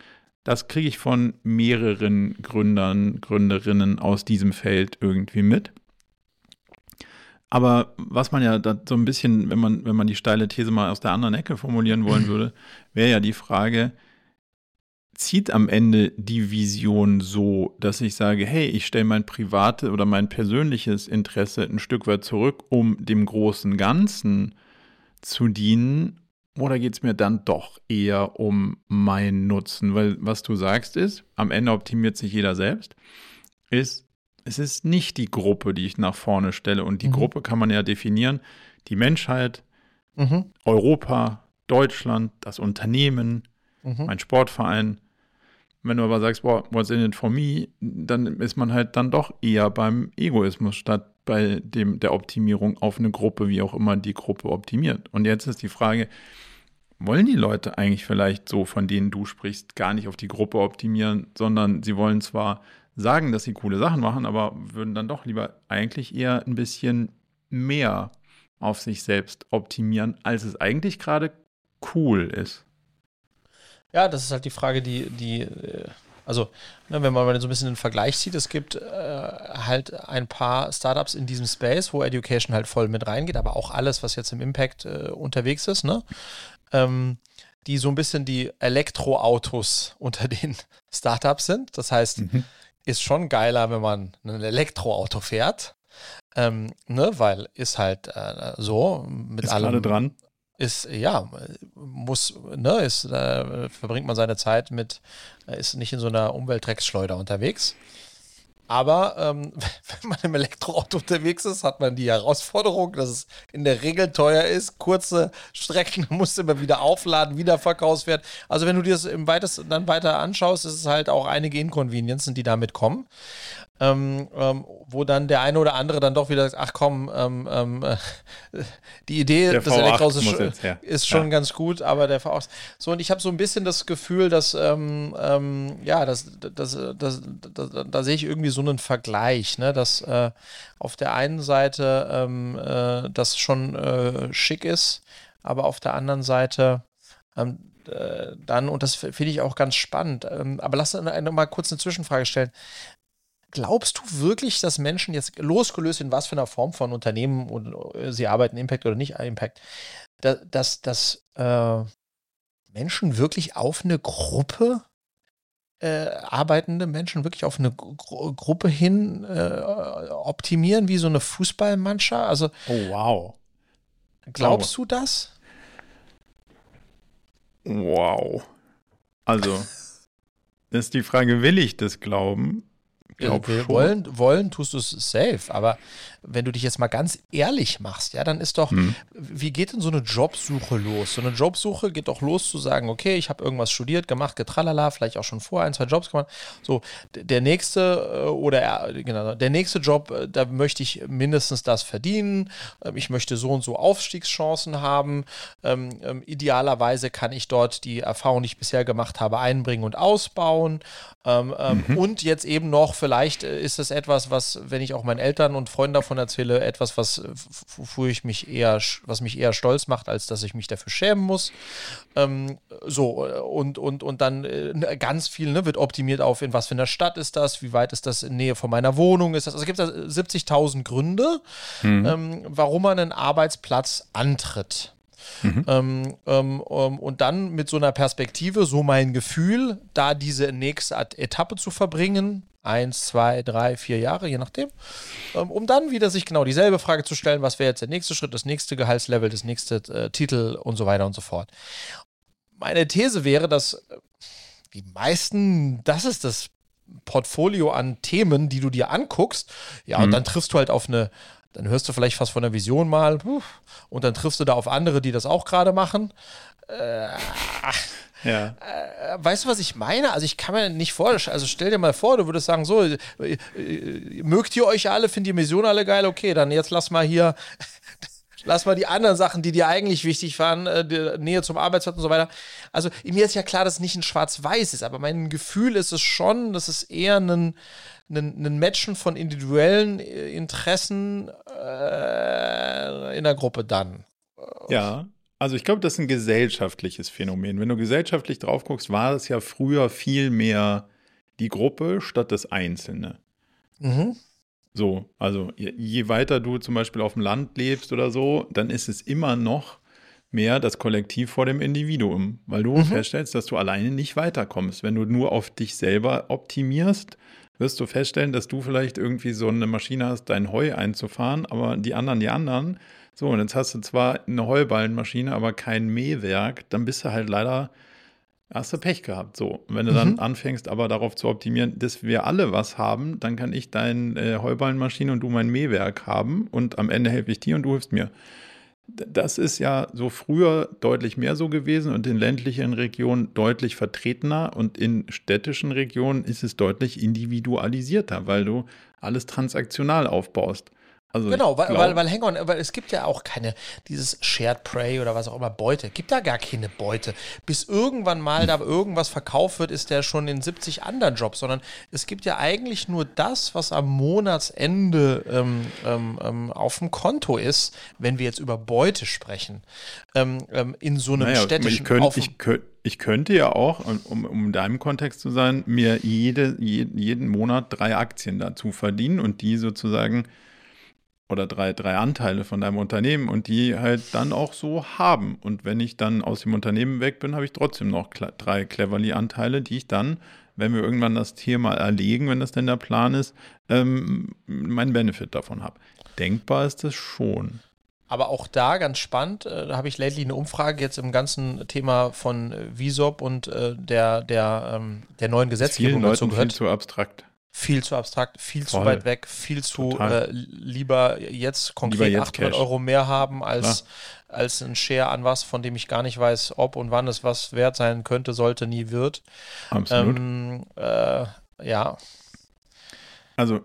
das kriege ich von mehreren Gründern, Gründerinnen aus diesem Feld irgendwie mit. Aber was man ja da so ein bisschen, wenn man, wenn man die steile These mal aus der anderen Ecke formulieren wollen würde, wäre ja die Frage, zieht am Ende die Vision so, dass ich sage, hey, ich stelle mein privates oder mein persönliches Interesse ein Stück weit zurück, um dem großen Ganzen zu dienen? Oder geht es mir dann doch eher um meinen Nutzen? Weil was du sagst ist, am Ende optimiert sich jeder selbst, ist, es ist nicht die Gruppe, die ich nach vorne stelle. Und die mhm. Gruppe kann man ja definieren. Die Menschheit, mhm. Europa, Deutschland, das Unternehmen, mhm. mein Sportverein. Wenn du aber sagst, boah, what's in it for me, dann ist man halt dann doch eher beim Egoismus statt bei dem, der Optimierung auf eine Gruppe, wie auch immer die Gruppe optimiert. Und jetzt ist die Frage, wollen die Leute eigentlich vielleicht so, von denen du sprichst, gar nicht auf die Gruppe optimieren, sondern sie wollen zwar sagen, dass sie coole Sachen machen, aber würden dann doch lieber eigentlich eher ein bisschen mehr auf sich selbst optimieren, als es eigentlich gerade cool ist. Ja, das ist halt die Frage, die, die, äh, also, ne, wenn man mal so ein bisschen den Vergleich sieht, es gibt äh, halt ein paar Startups in diesem Space, wo Education halt voll mit reingeht, aber auch alles, was jetzt im Impact äh, unterwegs ist, ne? Ähm, die so ein bisschen die Elektroautos unter den Startups sind. Das heißt, mhm ist schon geiler, wenn man ein Elektroauto fährt. Ähm, ne, weil ist halt äh, so mit ist allem. dran. Ist, ja, muss, ne, ist, äh, verbringt man seine Zeit mit, äh, ist nicht in so einer Umweltdrecksschleuder unterwegs. Aber ähm, wenn man im Elektroauto unterwegs ist, hat man die Herausforderung, dass es in der Regel teuer ist. Kurze Strecken musst du immer wieder aufladen, wieder Verkaufswert. Also wenn du dir das im weitesten dann weiter anschaust, ist es halt auch einige Inconvenienzen, die damit kommen ähm, ähm, wo dann der eine oder andere dann doch wieder sagt, ach komm, ähm, ähm äh, die Idee des Elektroautos ist, ist, schon ja. ganz gut, aber der V8. So, und ich habe so ein bisschen das Gefühl, dass, ähm, ähm, ja, das, das, das, da sehe ich irgendwie so einen Vergleich, ne? dass äh, auf der einen Seite äh, das schon äh, schick ist, aber auf der anderen Seite äh, dann, und das finde ich auch ganz spannend, aber lass uns mal kurz eine Zwischenfrage stellen glaubst du wirklich, dass Menschen jetzt losgelöst in was für einer Form von Unternehmen und äh, sie arbeiten Impact oder nicht Impact, dass, dass äh, Menschen wirklich auf eine Gruppe äh, arbeitende Menschen wirklich auf eine Gru Gruppe hin äh, optimieren wie so eine Fußballmannschaft? Also oh wow. Glaubst wow. du das? Wow. Also ist die Frage, will ich das glauben? Glaub ja, wollen, wollen tust du es safe, aber wenn du dich jetzt mal ganz ehrlich machst, ja, dann ist doch, hm. wie geht denn so eine Jobsuche los? So eine Jobsuche geht doch los zu sagen, okay, ich habe irgendwas studiert, gemacht, getralala, vielleicht auch schon vor ein, zwei Jobs gemacht. So, der nächste äh, oder genau, der nächste Job, äh, da möchte ich mindestens das verdienen. Ähm, ich möchte so und so Aufstiegschancen haben. Ähm, ähm, idealerweise kann ich dort die Erfahrung, die ich bisher gemacht habe, einbringen und ausbauen. Ähm, ähm, mhm. Und jetzt eben noch, vielleicht äh, ist es etwas, was, wenn ich auch meinen Eltern und Freunden davon erzähle, etwas, was, wofür ich mich eher, was mich eher stolz macht, als dass ich mich dafür schämen muss. Ähm, so, und, und, und dann äh, ganz viel ne, wird optimiert auf, in was für einer Stadt ist das, wie weit ist das in Nähe von meiner Wohnung, ist das. Also es gibt da 70.000 Gründe, mhm. ähm, warum man einen Arbeitsplatz antritt. Mhm. Ähm, ähm, ähm, und dann mit so einer Perspektive, so mein Gefühl, da diese nächste Etappe zu verbringen, eins, zwei, drei, vier Jahre, je nachdem, ähm, um dann wieder sich genau dieselbe Frage zu stellen, was wäre jetzt der nächste Schritt, das nächste Gehaltslevel, das nächste äh, Titel und so weiter und so fort. Meine These wäre, dass äh, die meisten, das ist das Portfolio an Themen, die du dir anguckst, ja, mhm. und dann triffst du halt auf eine, dann hörst du vielleicht fast von der Vision mal und dann triffst du da auf andere, die das auch gerade machen. Äh, ja. Äh, weißt du, was ich meine? Also ich kann mir nicht vorstellen, also stell dir mal vor, du würdest sagen, so, äh, äh, mögt ihr euch alle, findet die Mission alle geil, okay, dann jetzt lass mal hier, lass mal die anderen Sachen, die dir eigentlich wichtig waren, äh, Nähe zum Arbeitsplatz und so weiter. Also mir ist ja klar, dass es nicht ein Schwarz-Weiß ist, aber mein Gefühl ist es schon, dass es eher ein, ein, ein Matchen von individuellen Interessen äh, in der Gruppe dann. Ja, also ich glaube, das ist ein gesellschaftliches Phänomen. Wenn du gesellschaftlich drauf guckst, war es ja früher viel mehr die Gruppe statt das Einzelne. Mhm. So, also je, je, weiter du zum Beispiel auf dem Land lebst oder so, dann ist es immer noch mehr das Kollektiv vor dem Individuum, weil du mhm. feststellst, dass du alleine nicht weiterkommst. Wenn du nur auf dich selber optimierst, wirst du feststellen, dass du vielleicht irgendwie so eine Maschine hast, dein Heu einzufahren, aber die anderen, die anderen so, und jetzt hast du zwar eine Heuballenmaschine, aber kein Mähwerk, dann bist du halt leider, hast du Pech gehabt. So, und wenn du mhm. dann anfängst, aber darauf zu optimieren, dass wir alle was haben, dann kann ich deine äh, Heuballenmaschine und du mein Mähwerk haben und am Ende helfe ich dir und du hilfst mir. Das ist ja so früher deutlich mehr so gewesen und in ländlichen Regionen deutlich vertretener und in städtischen Regionen ist es deutlich individualisierter, weil du alles transaktional aufbaust. Also genau, weil, weil, weil, hang on, weil es gibt ja auch keine, dieses Shared Prey oder was auch immer, Beute. Gibt da gar keine Beute. Bis irgendwann mal da irgendwas verkauft wird, ist der schon in 70 anderen Jobs, sondern es gibt ja eigentlich nur das, was am Monatsende ähm, ähm, ähm auf dem Konto ist, wenn wir jetzt über Beute sprechen. Ähm, ähm, in so einem naja, städtischen ich, könnt, ich, könnt, ich könnte ja auch, um, um in deinem Kontext zu sein, mir jede, jeden Monat drei Aktien dazu verdienen und die sozusagen oder drei, drei Anteile von deinem Unternehmen und die halt dann auch so haben. Und wenn ich dann aus dem Unternehmen weg bin, habe ich trotzdem noch drei Cleverly-Anteile, die ich dann, wenn wir irgendwann das Tier mal erlegen, wenn das denn der Plan ist, ähm, meinen Benefit davon habe. Denkbar ist das schon. Aber auch da ganz spannend, äh, da habe ich lately eine Umfrage jetzt im ganzen Thema von äh, Visop und äh, der, der, ähm, der neuen Gesetzgebung dazu gehört. Viel zu abstrakt viel zu abstrakt, viel Voll. zu weit weg, viel zu äh, lieber jetzt konkret lieber jetzt 800 Cash. Euro mehr haben als, als ein Share an was, von dem ich gar nicht weiß, ob und wann es was wert sein könnte, sollte, nie wird. Absolut. Ähm, äh, ja. Also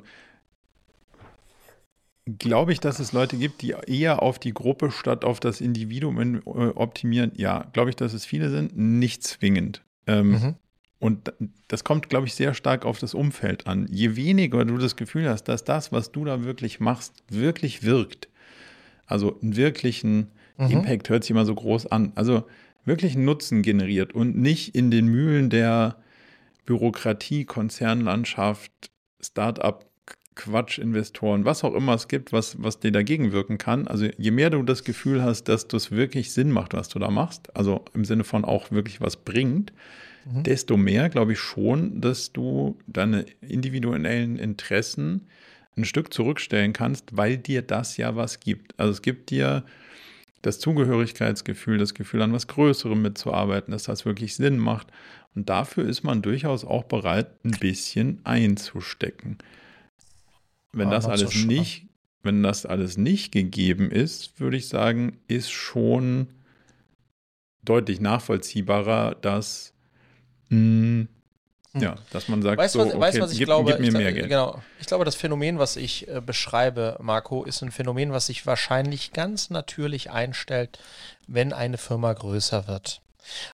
glaube ich, dass es Leute gibt, die eher auf die Gruppe statt auf das Individuum äh, optimieren. Ja, glaube ich, dass es viele sind, nicht zwingend. Ähm, mhm. Und das kommt, glaube ich, sehr stark auf das Umfeld an. Je weniger du das Gefühl hast, dass das, was du da wirklich machst, wirklich wirkt, also einen wirklichen mhm. Impact hört sich immer so groß an, also wirklich einen Nutzen generiert und nicht in den Mühlen der Bürokratie, Konzernlandschaft, Start-up, Quatsch-Investoren, was auch immer es gibt, was, was dir dagegen wirken kann. Also je mehr du das Gefühl hast, dass das wirklich Sinn macht, was du da machst, also im Sinne von auch wirklich was bringt, mhm. desto mehr glaube ich schon, dass du deine individuellen Interessen ein Stück zurückstellen kannst, weil dir das ja was gibt. Also es gibt dir das Zugehörigkeitsgefühl, das Gefühl, an was Größerem mitzuarbeiten, dass das wirklich Sinn macht. Und dafür ist man durchaus auch bereit, ein bisschen einzustecken. Wenn das alles so nicht, wenn das alles nicht gegeben ist, würde ich sagen, ist schon deutlich nachvollziehbarer, dass Mhm. Ja, dass man sagt, weißt, so, okay, weißt, was ich gib, glaube? Gib mir ich, mehr Geld. Genau. Ich glaube, das Phänomen, was ich äh, beschreibe, Marco, ist ein Phänomen, was sich wahrscheinlich ganz natürlich einstellt, wenn eine Firma größer wird.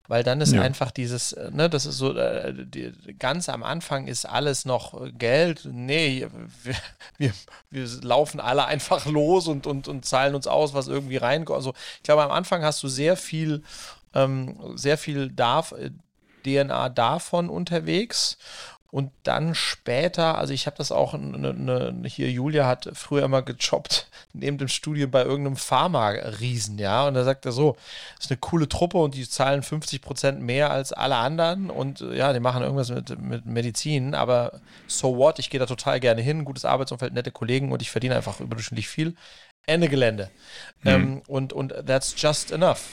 Weil dann ist ja. einfach dieses, äh, ne, das ist so, äh, die, ganz am Anfang ist alles noch Geld. Nee, wir, wir, wir, laufen alle einfach los und, und, und zahlen uns aus, was irgendwie reinkommt. Also ich glaube, am Anfang hast du sehr viel, ähm, sehr viel darf, DNA davon unterwegs. und dann später, also ich habe das auch, ne, ne, hier Julia hat früher immer gejobbt neben dem Studium bei irgendeinem Pharma-Riesen, ja, und da sagt er so, das ist eine coole Truppe und die zahlen 50 Prozent mehr als alle anderen und ja, die machen irgendwas mit, mit Medizin, aber so what, ich gehe da total gerne hin, gutes Arbeitsumfeld, nette Kollegen und ich verdiene einfach überdurchschnittlich viel. Ende Gelände. Mhm. Ähm, und, und that's just enough.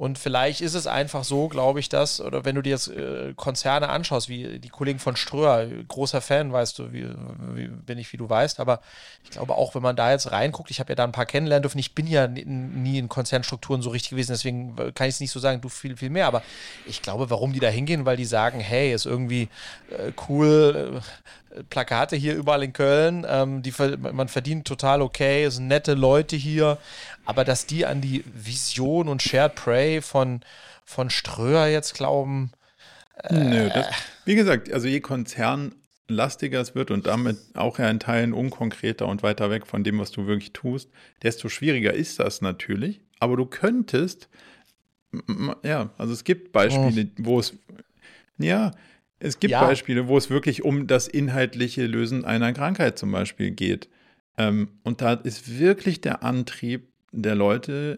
Und vielleicht ist es einfach so, glaube ich, dass, oder wenn du dir jetzt äh, Konzerne anschaust, wie die Kollegen von Ströer, großer Fan, weißt du, wie, wie, bin ich, wie du weißt, aber ich glaube auch, wenn man da jetzt reinguckt, ich habe ja da ein paar kennenlernen dürfen, ich bin ja nie in Konzernstrukturen so richtig gewesen, deswegen kann ich es nicht so sagen, du viel, viel mehr, aber ich glaube, warum die da hingehen, weil die sagen, hey, ist irgendwie äh, cool, äh, Plakate hier überall in Köln, ähm, die, man verdient total okay, es sind nette Leute hier, aber dass die an die Vision und Shared Prey von, von Ströer jetzt glauben. Äh, Nö, das, wie gesagt, also je konzernlastiger es wird und damit auch ja in Teilen unkonkreter und weiter weg von dem, was du wirklich tust, desto schwieriger ist das natürlich. Aber du könntest, ja, also es gibt Beispiele, oh. wo es, ja, es gibt ja. Beispiele, wo es wirklich um das inhaltliche Lösen einer Krankheit zum Beispiel geht. Ähm, und da ist wirklich der Antrieb, der Leute,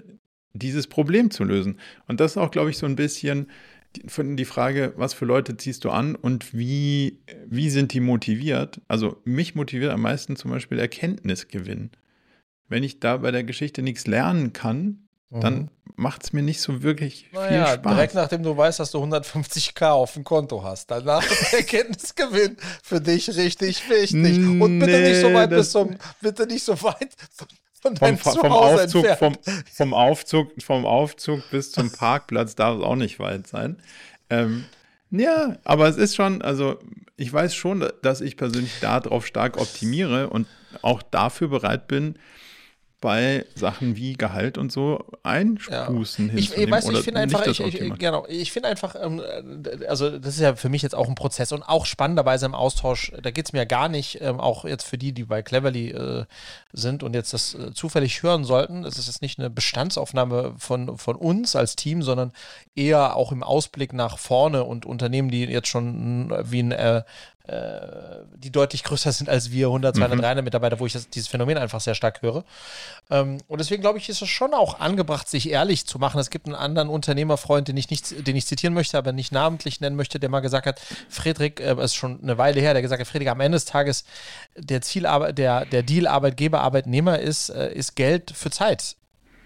dieses Problem zu lösen. Und das ist auch, glaube ich, so ein bisschen die Frage, was für Leute ziehst du an und wie, wie sind die motiviert? Also mich motiviert am meisten zum Beispiel Erkenntnisgewinn. Wenn ich da bei der Geschichte nichts lernen kann, mhm. dann macht es mir nicht so wirklich naja, viel Spaß. Direkt nachdem du weißt, dass du 150k auf dem Konto hast, danach ist Erkenntnisgewinn für dich richtig wichtig. Und bitte nee, nicht so weit bis zum, bitte nicht so weit von vom, vom, Aufzug, vom, vom, Aufzug, vom Aufzug bis zum Parkplatz darf es auch nicht weit sein. Ähm, ja, aber es ist schon, also ich weiß schon, dass ich persönlich darauf stark optimiere und auch dafür bereit bin, bei Sachen wie Gehalt und so einspußen ja. Ich, ich weiß, ich finde einfach, ich, ich, genau, ich finde einfach, ähm, also das ist ja für mich jetzt auch ein Prozess und auch spannenderweise im Austausch, da geht es mir gar nicht, ähm, auch jetzt für die, die bei Cleverly äh, sind und jetzt das äh, zufällig hören sollten, es ist jetzt nicht eine Bestandsaufnahme von, von uns als Team, sondern eher auch im Ausblick nach vorne und Unternehmen, die jetzt schon wie ein äh, äh, die deutlich größer sind als wir, 100, 200, mhm. 300 Mitarbeiter, wo ich das, dieses Phänomen einfach sehr stark höre. Ähm, und deswegen glaube ich, ist es schon auch angebracht, sich ehrlich zu machen. Es gibt einen anderen Unternehmerfreund, den ich, nicht, den ich zitieren möchte, aber nicht namentlich nennen möchte, der mal gesagt hat, Friedrich, äh, ist schon eine Weile her, der gesagt hat, Friedrich, am Ende des Tages, der Zielarbeit, der, der Deal Arbeitgeber-Arbeitnehmer ist, äh, ist Geld für Zeit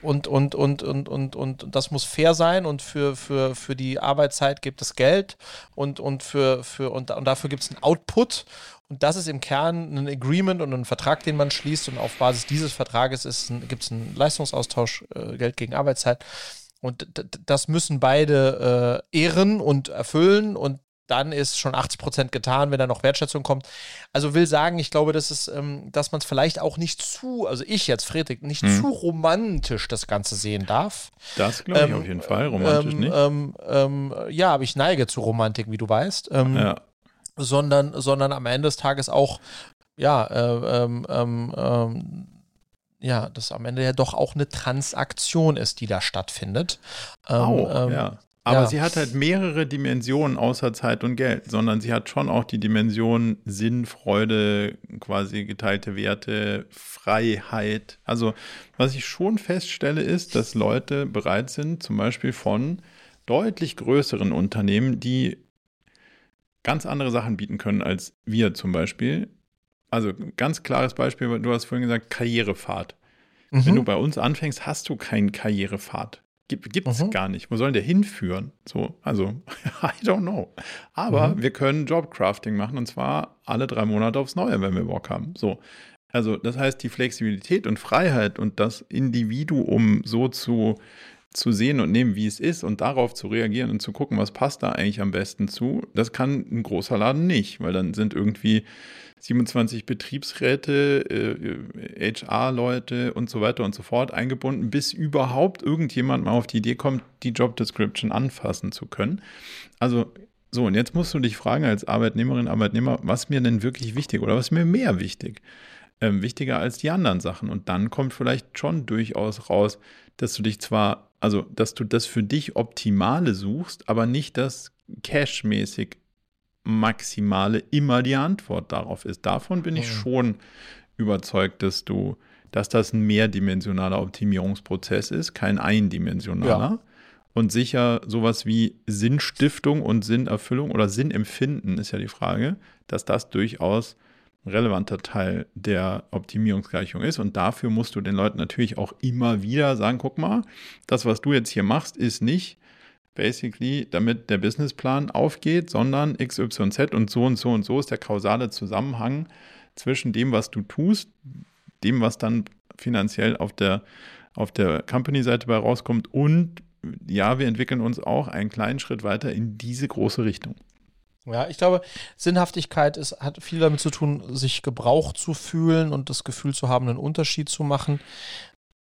und, und, und, und, und, und das muss fair sein und für, für, für die Arbeitszeit gibt es Geld und, und, für, für, und, und dafür gibt es einen Output. Und das ist im Kern ein Agreement und ein Vertrag, den man schließt. Und auf Basis dieses Vertrages gibt es einen Leistungsaustausch, äh, Geld gegen Arbeitszeit. Und das müssen beide äh, ehren und erfüllen. Und dann ist schon 80 Prozent getan, wenn da noch Wertschätzung kommt. Also will sagen, ich glaube, dass es, ähm, dass man es vielleicht auch nicht zu, also ich jetzt, Friedrich, nicht hm. zu romantisch das Ganze sehen darf. Das glaube ich ähm, auf jeden Fall, romantisch ähm, nicht. Ähm, ähm, ja, aber ich neige zu Romantik, wie du weißt. Ähm, ja. Sondern, sondern am Ende des Tages auch, ja, äh, ja, dass am Ende ja doch auch eine Transaktion ist, die da stattfindet. Oh, ähm, ja. Aber ja. sie hat halt mehrere Dimensionen außer Zeit und Geld, sondern sie hat schon auch die Dimension Sinn, Freude, quasi geteilte Werte, Freiheit. Also was ich schon feststelle, ist, dass Leute bereit sind, zum Beispiel von deutlich größeren Unternehmen, die ganz andere Sachen bieten können als wir zum Beispiel. Also ganz klares Beispiel, du hast vorhin gesagt, Karrierefahrt. Mhm. Wenn du bei uns anfängst, hast du keinen Karrierefahrt. Gibt es mhm. gar nicht. Wo soll der hinführen? So, also, I don't know. Aber mhm. wir können Jobcrafting machen und zwar alle drei Monate aufs Neue, wenn wir Bock haben. So. Also, das heißt, die Flexibilität und Freiheit und das Individuum so zu, zu sehen und nehmen, wie es ist und darauf zu reagieren und zu gucken, was passt da eigentlich am besten zu, das kann ein großer Laden nicht, weil dann sind irgendwie 27 Betriebsräte, äh, HR-Leute und so weiter und so fort eingebunden, bis überhaupt irgendjemand mal auf die Idee kommt, die Job Description anfassen zu können. Also so, und jetzt musst du dich fragen als Arbeitnehmerin, Arbeitnehmer, was mir denn wirklich wichtig oder was mir mehr wichtig? Ähm, wichtiger als die anderen Sachen. Und dann kommt vielleicht schon durchaus raus, dass du dich zwar, also dass du das für dich Optimale suchst, aber nicht das Cash-mäßig Maximale immer die Antwort darauf ist. Davon bin ich schon überzeugt, dass du, dass das ein mehrdimensionaler Optimierungsprozess ist, kein eindimensionaler. Ja. Und sicher sowas wie Sinnstiftung und Sinnerfüllung oder Sinnempfinden ist ja die Frage, dass das durchaus ein relevanter Teil der Optimierungsgleichung ist. Und dafür musst du den Leuten natürlich auch immer wieder sagen, guck mal, das, was du jetzt hier machst, ist nicht basically, damit der Businessplan aufgeht, sondern XYZ und so und so und so ist der kausale Zusammenhang zwischen dem, was du tust, dem, was dann finanziell auf der, auf der Company-Seite bei rauskommt und ja, wir entwickeln uns auch einen kleinen Schritt weiter in diese große Richtung. Ja, ich glaube, Sinnhaftigkeit ist, hat viel damit zu tun, sich gebraucht zu fühlen und das Gefühl zu haben, einen Unterschied zu machen.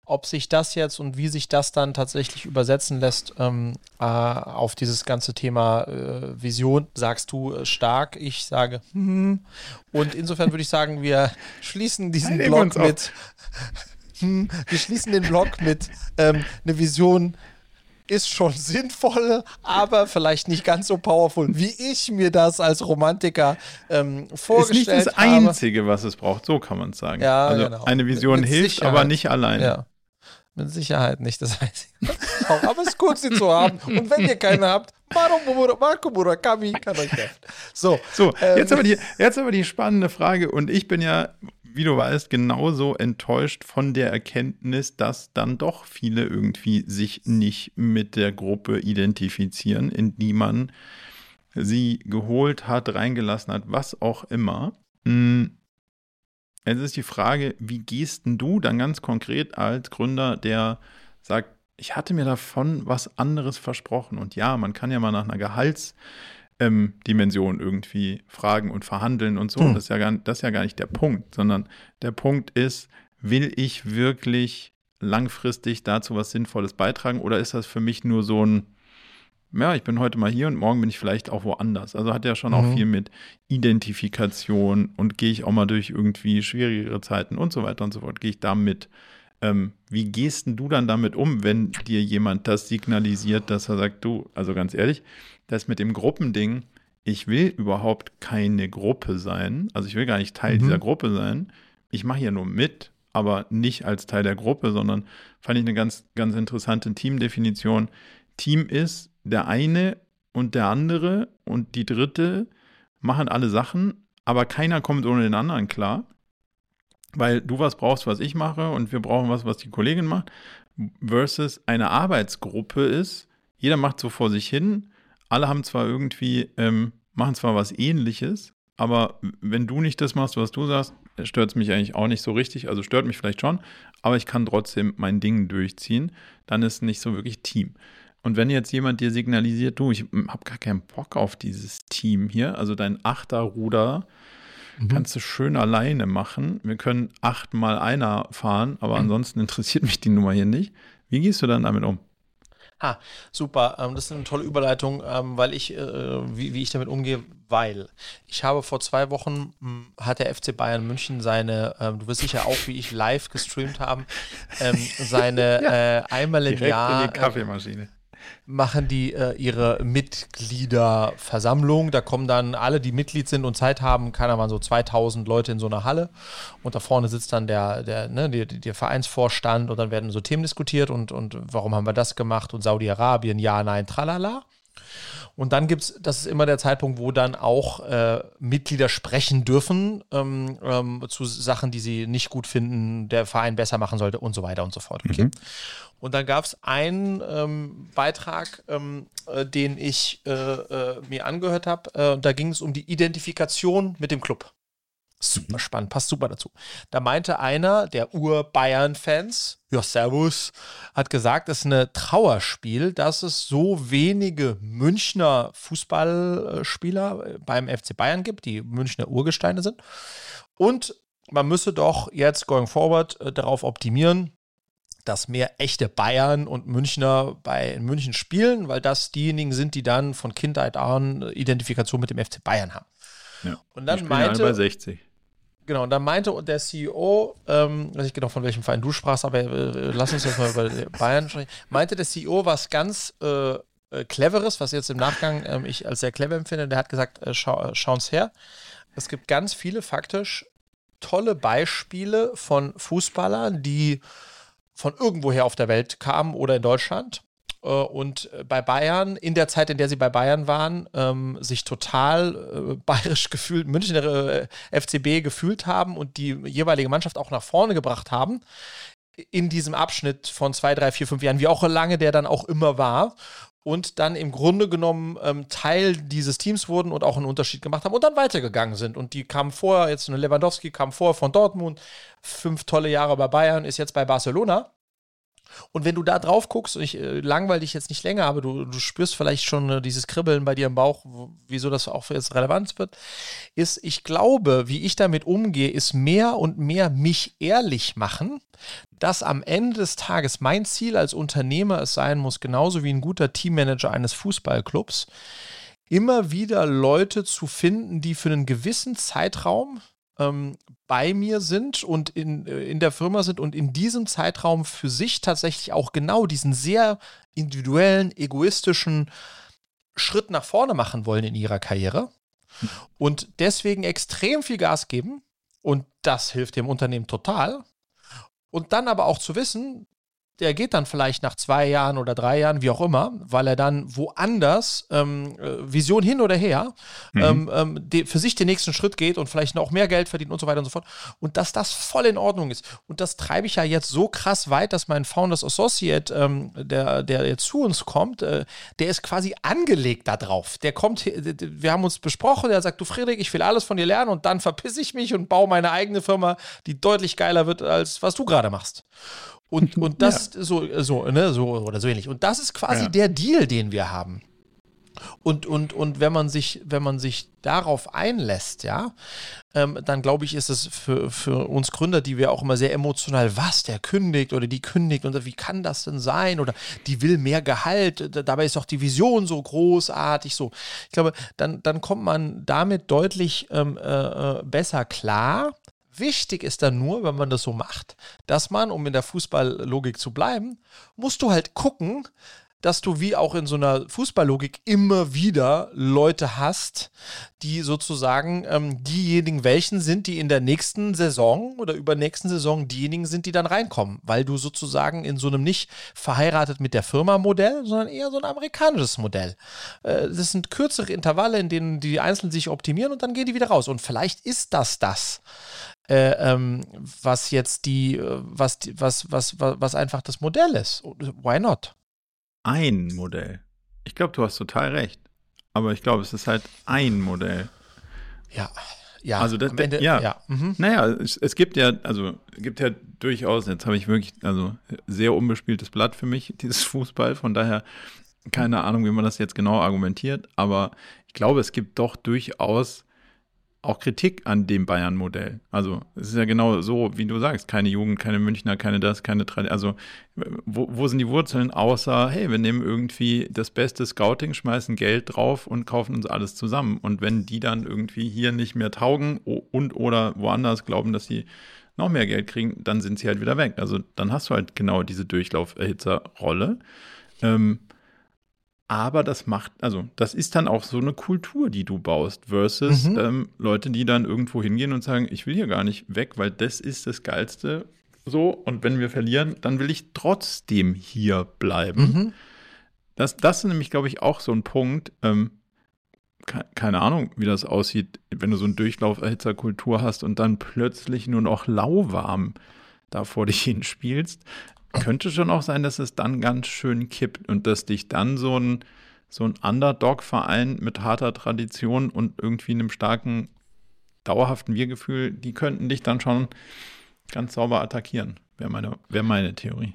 Ob sich das jetzt und wie sich das dann tatsächlich übersetzen lässt ähm, äh, auf dieses ganze Thema äh, Vision, sagst du äh, stark. Ich sage, hm. Und insofern würde ich sagen, wir schließen diesen Nein, Blog mit. Hm, wir schließen den Blog mit ähm, eine Vision ist schon sinnvoll, aber vielleicht nicht ganz so powerful, wie ich mir das als Romantiker ähm, vorgestellt habe. Ist nicht das habe. Einzige, was es braucht, so kann man es sagen. Ja, also genau. eine Vision mit, hilft, Sicherheit. aber nicht alleine. Ja. Mit Sicherheit nicht das Einzige. aber es ist cool, sie zu haben. Und wenn ihr keine habt, Marco Murakami kann euch helfen. So, so ähm, jetzt, aber die, jetzt aber die spannende Frage. Und ich bin ja wie du weißt, genauso enttäuscht von der Erkenntnis, dass dann doch viele irgendwie sich nicht mit der Gruppe identifizieren, in die man sie geholt hat, reingelassen hat, was auch immer. Hm. Jetzt ist die Frage, wie gehst denn du dann ganz konkret als Gründer, der sagt, ich hatte mir davon was anderes versprochen. Und ja, man kann ja mal nach einer Gehalts- ähm, irgendwie fragen und verhandeln und so. Hm. Das, ist ja gar, das ist ja gar nicht der Punkt, sondern der Punkt ist, will ich wirklich langfristig dazu was Sinnvolles beitragen oder ist das für mich nur so ein, ja, ich bin heute mal hier und morgen bin ich vielleicht auch woanders. Also hat ja schon mhm. auch viel mit Identifikation und gehe ich auch mal durch irgendwie schwierigere Zeiten und so weiter und so fort, gehe ich da mit. Ähm, wie gehst du dann damit um, wenn dir jemand das signalisiert, dass er sagt, du, also ganz ehrlich, das mit dem Gruppending, ich will überhaupt keine Gruppe sein, also ich will gar nicht Teil mhm. dieser Gruppe sein. Ich mache hier nur mit, aber nicht als Teil der Gruppe, sondern fand ich eine ganz, ganz interessante Teamdefinition. Team ist der eine und der andere und die dritte machen alle Sachen, aber keiner kommt ohne den anderen klar weil du was brauchst, was ich mache und wir brauchen was, was die Kollegin macht, versus eine Arbeitsgruppe ist, jeder macht so vor sich hin, alle haben zwar irgendwie, ähm, machen zwar was ähnliches, aber wenn du nicht das machst, was du sagst, stört es mich eigentlich auch nicht so richtig, also stört mich vielleicht schon, aber ich kann trotzdem mein Ding durchziehen, dann ist nicht so wirklich Team. Und wenn jetzt jemand dir signalisiert, du, ich habe gar keinen Bock auf dieses Team hier, also dein Achterruder, Mhm. Kannst du schön alleine machen. Wir können achtmal einer fahren, aber mhm. ansonsten interessiert mich die Nummer hier nicht. Wie gehst du dann damit um? Ah, super. Ähm, das ist eine tolle Überleitung, ähm, weil ich, äh, wie, ich damit umgehe, weil ich habe vor zwei Wochen hm, hat der FC Bayern München seine, ähm, du wirst sicher auch wie ich live gestreamt haben, seine ja, äh, einmal im Jahr. In die Kaffeemaschine machen die äh, ihre Mitgliederversammlung. Da kommen dann alle, die Mitglied sind und Zeit haben, keiner waren so 2000 Leute in so einer Halle. Und da vorne sitzt dann der, der, ne, der, der Vereinsvorstand und dann werden so Themen diskutiert und, und warum haben wir das gemacht und Saudi-Arabien, ja, nein, tralala. Und dann gibt es, das ist immer der Zeitpunkt, wo dann auch äh, Mitglieder sprechen dürfen ähm, ähm, zu Sachen, die sie nicht gut finden, der Verein besser machen sollte und so weiter und so fort. Okay. Mhm. Und dann gab es einen ähm, Beitrag, ähm, äh, den ich äh, äh, mir angehört habe. Äh, da ging es um die Identifikation mit dem Club. Super spannend, passt super dazu. Da meinte einer der Ur-Bayern-Fans, ja, Servus, hat gesagt, es ist ein Trauerspiel, dass es so wenige Münchner Fußballspieler äh, beim FC Bayern gibt, die Münchner Urgesteine sind. Und man müsse doch jetzt going forward äh, darauf optimieren, dass mehr echte Bayern und Münchner bei München spielen, weil das diejenigen sind, die dann von Kindheit an Identifikation mit dem FC Bayern haben. Ja, und dann meinte bei 60. Genau, und dann meinte der CEO, ähm, weiß ich genau von welchem Verein du sprachst, aber äh, lass uns jetzt mal über Bayern sprechen, meinte der CEO was ganz äh, äh, Cleveres, was jetzt im Nachgang ähm, ich als sehr clever empfinde. Der hat gesagt, äh, schau, äh, schauen's her. Es gibt ganz viele faktisch tolle Beispiele von Fußballern, die von irgendwoher auf der Welt kamen oder in Deutschland äh, und bei Bayern, in der Zeit, in der sie bei Bayern waren, ähm, sich total äh, bayerisch gefühlt, Münchner äh, FCB gefühlt haben und die jeweilige Mannschaft auch nach vorne gebracht haben. In diesem Abschnitt von zwei, drei, vier, fünf Jahren, wie auch lange der dann auch immer war und dann im Grunde genommen ähm, Teil dieses Teams wurden und auch einen Unterschied gemacht haben und dann weitergegangen sind. Und die kamen vorher, jetzt Lewandowski kam vorher von Dortmund, fünf tolle Jahre bei Bayern, ist jetzt bei Barcelona. Und wenn du da drauf guckst, ich äh, langweile dich jetzt nicht länger, aber du, du spürst vielleicht schon äh, dieses Kribbeln bei dir im Bauch, wieso das auch jetzt relevant wird, ist, ich glaube, wie ich damit umgehe, ist mehr und mehr mich ehrlich machen, dass am Ende des Tages mein Ziel als Unternehmer es sein muss, genauso wie ein guter Teammanager eines Fußballclubs, immer wieder Leute zu finden, die für einen gewissen Zeitraum ähm, bei mir sind und in, äh, in der Firma sind und in diesem Zeitraum für sich tatsächlich auch genau diesen sehr individuellen, egoistischen Schritt nach vorne machen wollen in ihrer Karriere und deswegen extrem viel Gas geben und das hilft dem Unternehmen total. Und dann aber auch zu wissen, der geht dann vielleicht nach zwei Jahren oder drei Jahren, wie auch immer, weil er dann woanders, ähm, äh, Vision hin oder her, mhm. ähm, ähm, die, für sich den nächsten Schritt geht und vielleicht noch mehr Geld verdient und so weiter und so fort. Und dass das voll in Ordnung ist. Und das treibe ich ja jetzt so krass weit, dass mein Founders Associate, ähm, der, der jetzt zu uns kommt, äh, der ist quasi angelegt darauf. Der kommt, wir haben uns besprochen, der sagt, du Friedrich, ich will alles von dir lernen und dann verpiss ich mich und baue meine eigene Firma, die deutlich geiler wird, als was du gerade machst. Und, und das ja. so, so, ne, so oder so ähnlich. Und das ist quasi ja. der Deal, den wir haben. Und, und, und wenn man sich, wenn man sich darauf einlässt, ja, ähm, dann glaube ich, ist es für, für uns Gründer, die wir auch immer sehr emotional, was, der kündigt oder die kündigt und wie kann das denn sein? Oder die will mehr Gehalt, dabei ist doch die Vision so großartig, so. Ich glaube, dann, dann kommt man damit deutlich ähm, äh, äh besser klar Wichtig ist dann nur, wenn man das so macht, dass man, um in der Fußballlogik zu bleiben, musst du halt gucken, dass du wie auch in so einer Fußballlogik immer wieder Leute hast, die sozusagen ähm, diejenigen welchen sind, die in der nächsten Saison oder übernächsten Saison diejenigen sind, die dann reinkommen, weil du sozusagen in so einem nicht verheiratet mit der Firma Modell, sondern eher so ein amerikanisches Modell. Äh, das sind kürzere Intervalle, in denen die Einzelnen sich optimieren und dann gehen die wieder raus. Und vielleicht ist das das äh, ähm, was jetzt die, äh, was, was, was, was, was einfach das Modell ist. Why not? Ein Modell. Ich glaube, du hast total recht. Aber ich glaube, es ist halt ein Modell. Ja. Ja, also das, Ende, ja. ja. Mhm. Naja, es, es, gibt ja, also gibt ja durchaus, jetzt habe ich wirklich, also sehr unbespieltes Blatt für mich, dieses Fußball, von daher keine Ahnung, wie man das jetzt genau argumentiert, aber ich glaube, es gibt doch durchaus auch Kritik an dem Bayern-Modell. Also es ist ja genau so, wie du sagst, keine Jugend, keine Münchner, keine das, keine Tradition. Also wo, wo sind die Wurzeln, außer, hey, wir nehmen irgendwie das beste Scouting, schmeißen Geld drauf und kaufen uns alles zusammen. Und wenn die dann irgendwie hier nicht mehr taugen und oder woanders glauben, dass sie noch mehr Geld kriegen, dann sind sie halt wieder weg. Also dann hast du halt genau diese Durchlauferhitzer-Rolle. Ähm, aber das macht, also das ist dann auch so eine Kultur, die du baust, versus mhm. ähm, Leute, die dann irgendwo hingehen und sagen, ich will hier gar nicht weg, weil das ist das Geilste. So, und wenn wir verlieren, dann will ich trotzdem hier bleiben. Mhm. Das, das ist nämlich, glaube ich, auch so ein Punkt. Ähm, keine Ahnung, wie das aussieht, wenn du so eine Durchlauferhitzerkultur hast und dann plötzlich nur noch lauwarm da vor dich hinspielst könnte schon auch sein, dass es dann ganz schön kippt und dass dich dann so ein, so ein Underdog-Verein mit harter Tradition und irgendwie einem starken, dauerhaften Wir-Gefühl, die könnten dich dann schon ganz sauber attackieren, wäre meine, wär meine Theorie.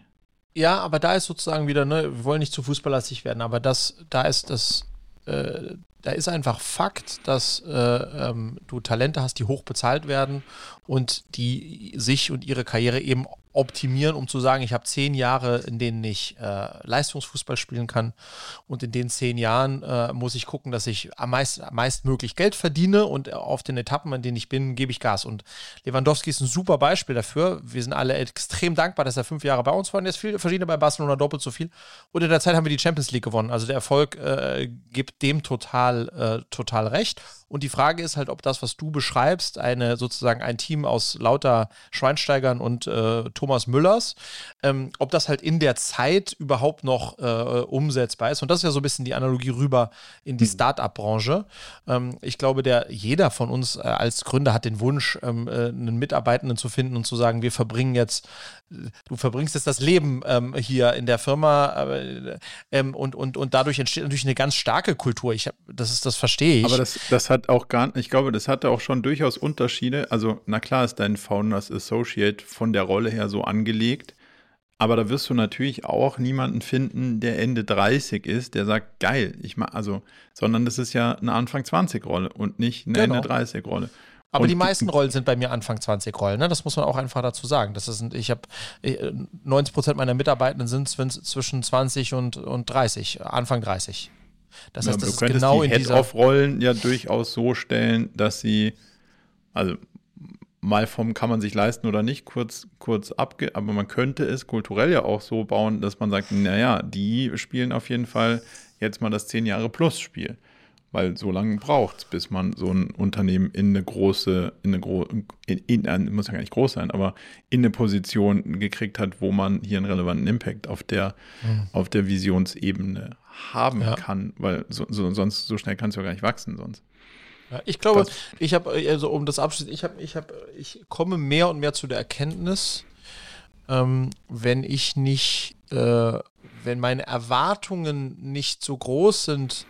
Ja, aber da ist sozusagen wieder, ne, wir wollen nicht zu fußballastig werden, aber das, da ist das, äh, da ist einfach Fakt, dass äh, ähm, du Talente hast, die hoch bezahlt werden und die sich und ihre Karriere eben optimieren, um zu sagen, ich habe zehn Jahre, in denen ich äh, Leistungsfußball spielen kann und in den zehn Jahren äh, muss ich gucken, dass ich am meist, meistmöglich Geld verdiene und auf den Etappen, in denen ich bin, gebe ich Gas. Und Lewandowski ist ein super Beispiel dafür. Wir sind alle extrem dankbar, dass er fünf Jahre bei uns war und jetzt verschiedene bei Barcelona doppelt so viel. Und in der Zeit haben wir die Champions League gewonnen. Also der Erfolg äh, gibt dem total, äh, total recht. Und die Frage ist halt, ob das, was du beschreibst, eine sozusagen ein Team aus lauter Schweinsteigern und äh, Thomas Müllers, ähm, ob das halt in der Zeit überhaupt noch äh, umsetzbar ist. Und das ist ja so ein bisschen die Analogie rüber in die hm. Start-up-Branche. Ähm, ich glaube, der jeder von uns äh, als Gründer hat den Wunsch, ähm, äh, einen Mitarbeitenden zu finden und zu sagen, wir verbringen jetzt du verbringst jetzt das Leben ähm, hier in der Firma äh, ähm, und, und, und dadurch entsteht natürlich eine ganz starke Kultur. Ich hab, das ist, das verstehe ich. Aber das, das hat auch gar ich glaube, das hatte auch schon durchaus Unterschiede. Also, na klar ist dein Founders Associate von der Rolle her so angelegt. Aber da wirst du natürlich auch niemanden finden, der Ende 30 ist, der sagt, geil, ich mach, also, sondern das ist ja eine Anfang 20 Rolle und nicht eine genau. Ende 30 Rolle. Aber und die meisten Rollen sind bei mir Anfang 20 Rollen, ne? Das muss man auch einfach dazu sagen. Das ist, ich habe 90 Prozent meiner Mitarbeitenden sind zwischen 20 und, und 30, Anfang 30. Das heißt, ja, das du ist genau die Head-Off-Rollen ja durchaus so stellen, dass sie, also mal vom kann man sich leisten oder nicht, kurz, kurz abge, aber man könnte es kulturell ja auch so bauen, dass man sagt, naja, die spielen auf jeden Fall jetzt mal das 10 Jahre Plus Spiel weil so lange braucht es, bis man so ein Unternehmen in eine große, in eine gro in, in, muss ja gar nicht groß sein, aber in eine Position gekriegt hat, wo man hier einen relevanten Impact auf der, mhm. auf der Visionsebene haben ja. kann, weil so, so, sonst so schnell kannst du ja gar nicht wachsen sonst. Ja, ich glaube, das, ich habe, also um das abschließen, ich habe, ich habe, ich komme mehr und mehr zu der Erkenntnis, ähm, wenn ich nicht, äh, wenn meine Erwartungen nicht so groß sind,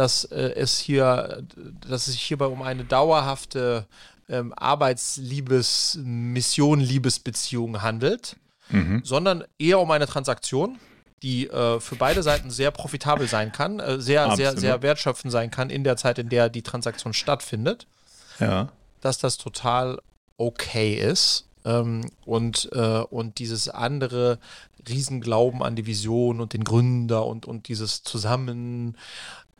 dass äh, es hier, dass es sich hierbei um eine dauerhafte ähm, Arbeitsliebes, Mission, Liebesbeziehung handelt, mhm. sondern eher um eine Transaktion, die äh, für beide Seiten sehr profitabel sein kann, äh, sehr, Absolut. sehr, sehr wertschöpfend sein kann in der Zeit, in der die Transaktion stattfindet. Ja. Dass das total okay ist. Ähm, und, äh, und dieses andere Riesenglauben an die Vision und den Gründer und, und dieses Zusammen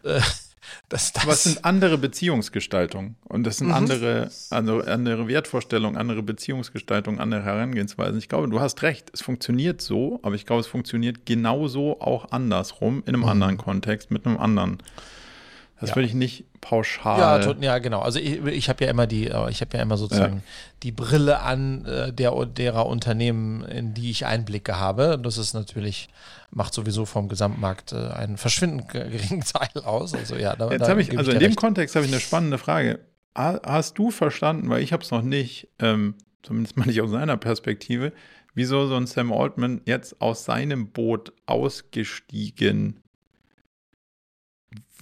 äh, das, das. Aber es sind andere Beziehungsgestaltungen und das sind mhm. andere, also andere Wertvorstellungen, andere Beziehungsgestaltungen, andere Herangehensweisen. Ich glaube, du hast recht, es funktioniert so, aber ich glaube, es funktioniert genauso auch andersrum, in einem mhm. anderen Kontext, mit einem anderen das ja. würde ich nicht pauschal. Ja, ja genau. Also ich, ich habe ja immer die, äh, ich habe ja immer sozusagen ja. die Brille an äh, der derer Unternehmen, in die ich Einblicke habe. Das ist natürlich macht sowieso vom Gesamtmarkt äh, einen verschwindend geringen Teil aus. Also ja, da, Jetzt habe ich, also in dem recht. Kontext habe ich eine spannende Frage. Hast du verstanden, weil ich habe es noch nicht, ähm, zumindest mal nicht aus seiner Perspektive, wieso so ein Sam Altman jetzt aus seinem Boot ausgestiegen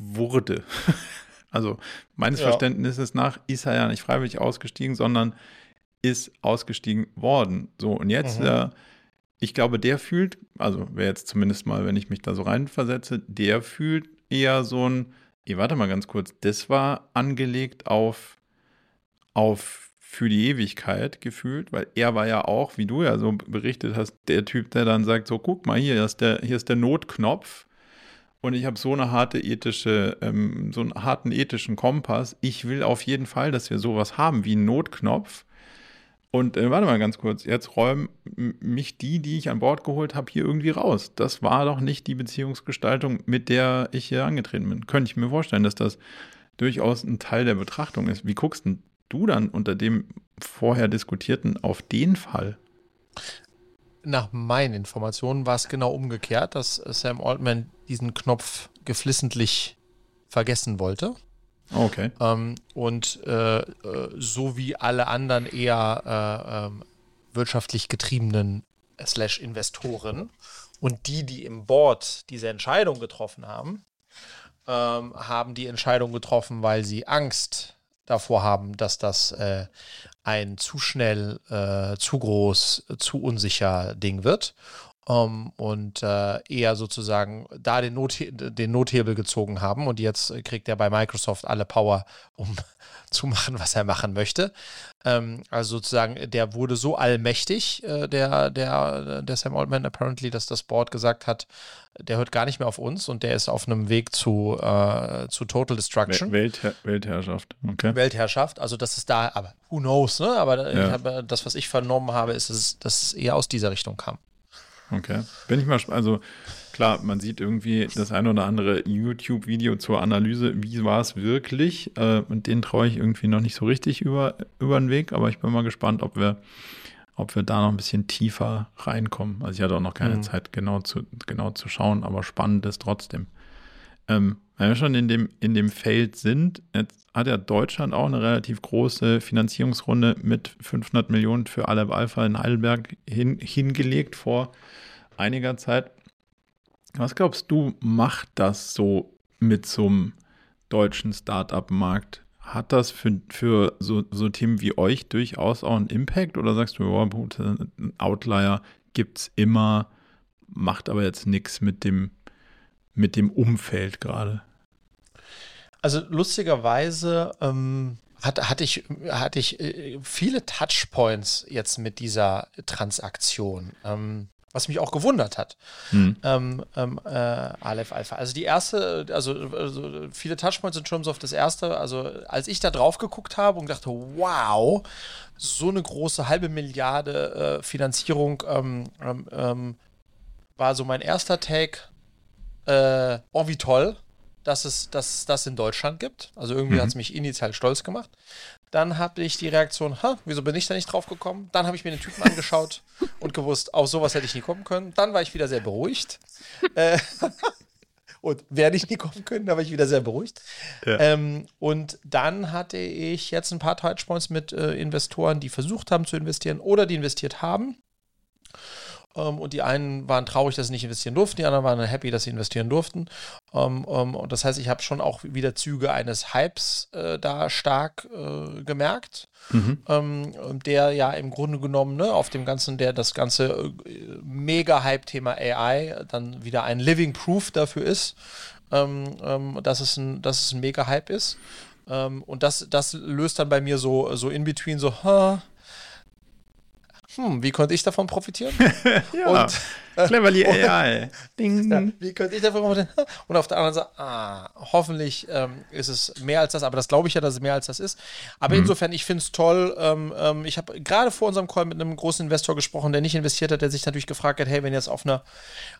wurde. also meines ja. Verständnisses nach ist er ja nicht freiwillig ausgestiegen, sondern ist ausgestiegen worden. So, und jetzt, mhm. äh, ich glaube, der fühlt, also wer jetzt zumindest mal, wenn ich mich da so reinversetze, der fühlt eher so ein, ey, warte mal ganz kurz, das war angelegt auf, auf für die Ewigkeit gefühlt, weil er war ja auch, wie du ja so berichtet hast, der Typ, der dann sagt, so guck mal, hier ist der, hier ist der Notknopf, und ich habe so eine harte ethische, ähm, so einen harten ethischen Kompass. Ich will auf jeden Fall, dass wir sowas haben wie einen Notknopf. Und äh, warte mal ganz kurz, jetzt räumen mich die, die ich an Bord geholt habe, hier irgendwie raus. Das war doch nicht die Beziehungsgestaltung, mit der ich hier angetreten bin. Könnte ich mir vorstellen, dass das durchaus ein Teil der Betrachtung ist. Wie guckst denn du dann unter dem vorher diskutierten auf den Fall? nach meinen Informationen war es genau umgekehrt, dass Sam Altman diesen Knopf geflissentlich vergessen wollte. Okay. Ähm, und äh, äh, so wie alle anderen eher äh, ähm, wirtschaftlich getriebenen slash Investoren und die, die im Board diese Entscheidung getroffen haben, ähm, haben die Entscheidung getroffen, weil sie Angst davor haben, dass das äh, ein zu schnell, äh, zu groß, zu unsicher Ding wird. Um, und äh, eher sozusagen da den, Not den Nothebel gezogen haben und jetzt kriegt er bei Microsoft alle Power, um zu machen, was er machen möchte. Ähm, also sozusagen, der wurde so allmächtig, äh, der, der, der Sam Altman apparently, dass das Board gesagt hat, der hört gar nicht mehr auf uns und der ist auf einem Weg zu, äh, zu Total Destruction. Welther Weltherrschaft, okay. Weltherrschaft, also das ist da, aber who knows, ne? Aber ja. habe, das, was ich vernommen habe, ist, dass, dass es eher aus dieser Richtung kam. Okay. Bin ich mal, also klar, man sieht irgendwie das ein oder andere YouTube-Video zur Analyse, wie war es wirklich. Äh, und den traue ich irgendwie noch nicht so richtig über, über den Weg, aber ich bin mal gespannt, ob wir, ob wir da noch ein bisschen tiefer reinkommen. Also ich hatte auch noch keine mhm. Zeit, genau zu, genau zu schauen, aber spannend ist trotzdem. Ähm, wenn wir schon in dem, in dem Feld sind, jetzt hat ja Deutschland auch eine relativ große Finanzierungsrunde mit 500 Millionen für Aleph Alpha in Heidelberg hin, hingelegt vor einiger Zeit. Was glaubst du, macht das so mit so einem deutschen Startup-Markt? Hat das für, für so, so Themen wie euch durchaus auch einen Impact oder sagst du, oh, ein Outlier gibt es immer, macht aber jetzt nichts mit dem, mit dem Umfeld gerade? Also lustigerweise ähm, hat, hatte ich, hatte ich äh, viele Touchpoints jetzt mit dieser Transaktion. Ähm, was mich auch gewundert hat. Hm. Ähm, ähm, äh, Aleph Alpha. Also die erste, also, also, viele Touchpoints in terms of das erste, also als ich da drauf geguckt habe und dachte, wow, so eine große halbe Milliarde äh, Finanzierung ähm, ähm, war so mein erster Take. Äh, oh, wie toll dass es dass das in Deutschland gibt. Also irgendwie mhm. hat es mich initial stolz gemacht. Dann habe ich die Reaktion, ha, wieso bin ich da nicht drauf gekommen? Dann habe ich mir den Typen angeschaut und gewusst, auf sowas hätte ich nie kommen können. Dann war ich wieder sehr beruhigt. Äh, und werde ich nie kommen können, da war ich wieder sehr beruhigt. Ja. Ähm, und dann hatte ich jetzt ein paar Touchpoints mit äh, Investoren, die versucht haben zu investieren oder die investiert haben. Ähm, und die einen waren traurig, dass sie nicht investieren durften, die anderen waren happy, dass sie investieren durften. Ähm, ähm, und das heißt, ich habe schon auch wieder Züge eines Hypes äh, da stark äh, gemerkt. Mhm. Ähm, der ja im Grunde genommen ne, auf dem ganzen, der das ganze äh, Mega-Hype-Thema AI dann wieder ein Living Proof dafür ist, ähm, ähm, dass, es ein, dass es ein Mega-Hype ist. und das, das löst dann bei mir so, so in between so, huh, hm, wie konnte ich davon profitieren? ja, und, cleverly AI. Ding. Ja, wie könnte ich davon profitieren? Und auf der anderen Seite, ah, hoffentlich ähm, ist es mehr als das, aber das glaube ich ja, dass es mehr als das ist. Aber mhm. insofern, ich finde es toll. Ähm, ähm, ich habe gerade vor unserem Call mit einem großen Investor gesprochen, der nicht investiert hat, der sich natürlich gefragt hat, hey, wenn jetzt auf einer,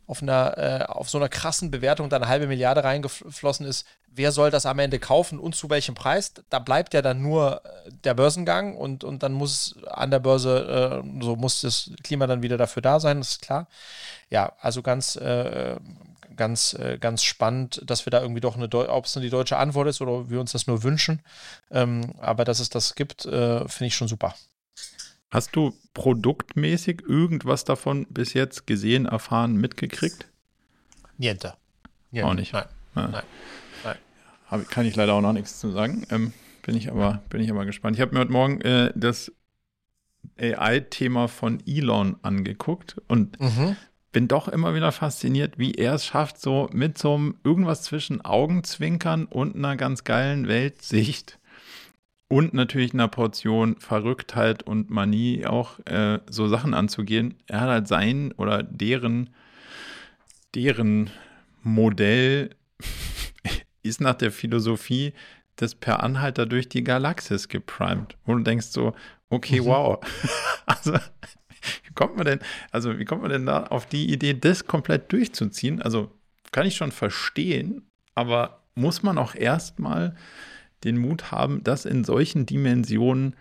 auf einer, äh, auf so einer krassen Bewertung da eine halbe Milliarde reingeflossen ist, wer soll das am Ende kaufen und zu welchem Preis? Da bleibt ja dann nur äh, der Börsengang und, und dann muss an der Börse, äh, so muss das Klima dann wieder dafür da sein, das ist klar. Ja, also ganz, äh, ganz, äh, ganz spannend, dass wir da irgendwie doch eine, ob es die deutsche Antwort ist oder wir uns das nur wünschen. Ähm, aber dass es das gibt, äh, finde ich schon super. Hast du produktmäßig irgendwas davon bis jetzt gesehen, erfahren, mitgekriegt? Niente. Niente. Auch nicht. Nein. Ja. Nein. Hab, kann ich leider auch noch nichts zu sagen. Ähm, bin, ich aber, bin ich aber gespannt. Ich habe mir heute Morgen äh, das AI-Thema von Elon angeguckt und mhm. Bin doch immer wieder fasziniert, wie er es schafft, so mit so einem irgendwas zwischen Augenzwinkern und einer ganz geilen Weltsicht und natürlich einer Portion Verrücktheit und Manie auch äh, so Sachen anzugehen. Er hat halt sein oder deren, deren Modell ist nach der Philosophie des Per Anhalter durch die Galaxis geprimed. Und du denkst so, okay, mhm. wow. also, wie kommt man denn, also wie kommt man denn da auf die Idee, das komplett durchzuziehen? Also kann ich schon verstehen, aber muss man auch erstmal den Mut haben, das in solchen Dimensionen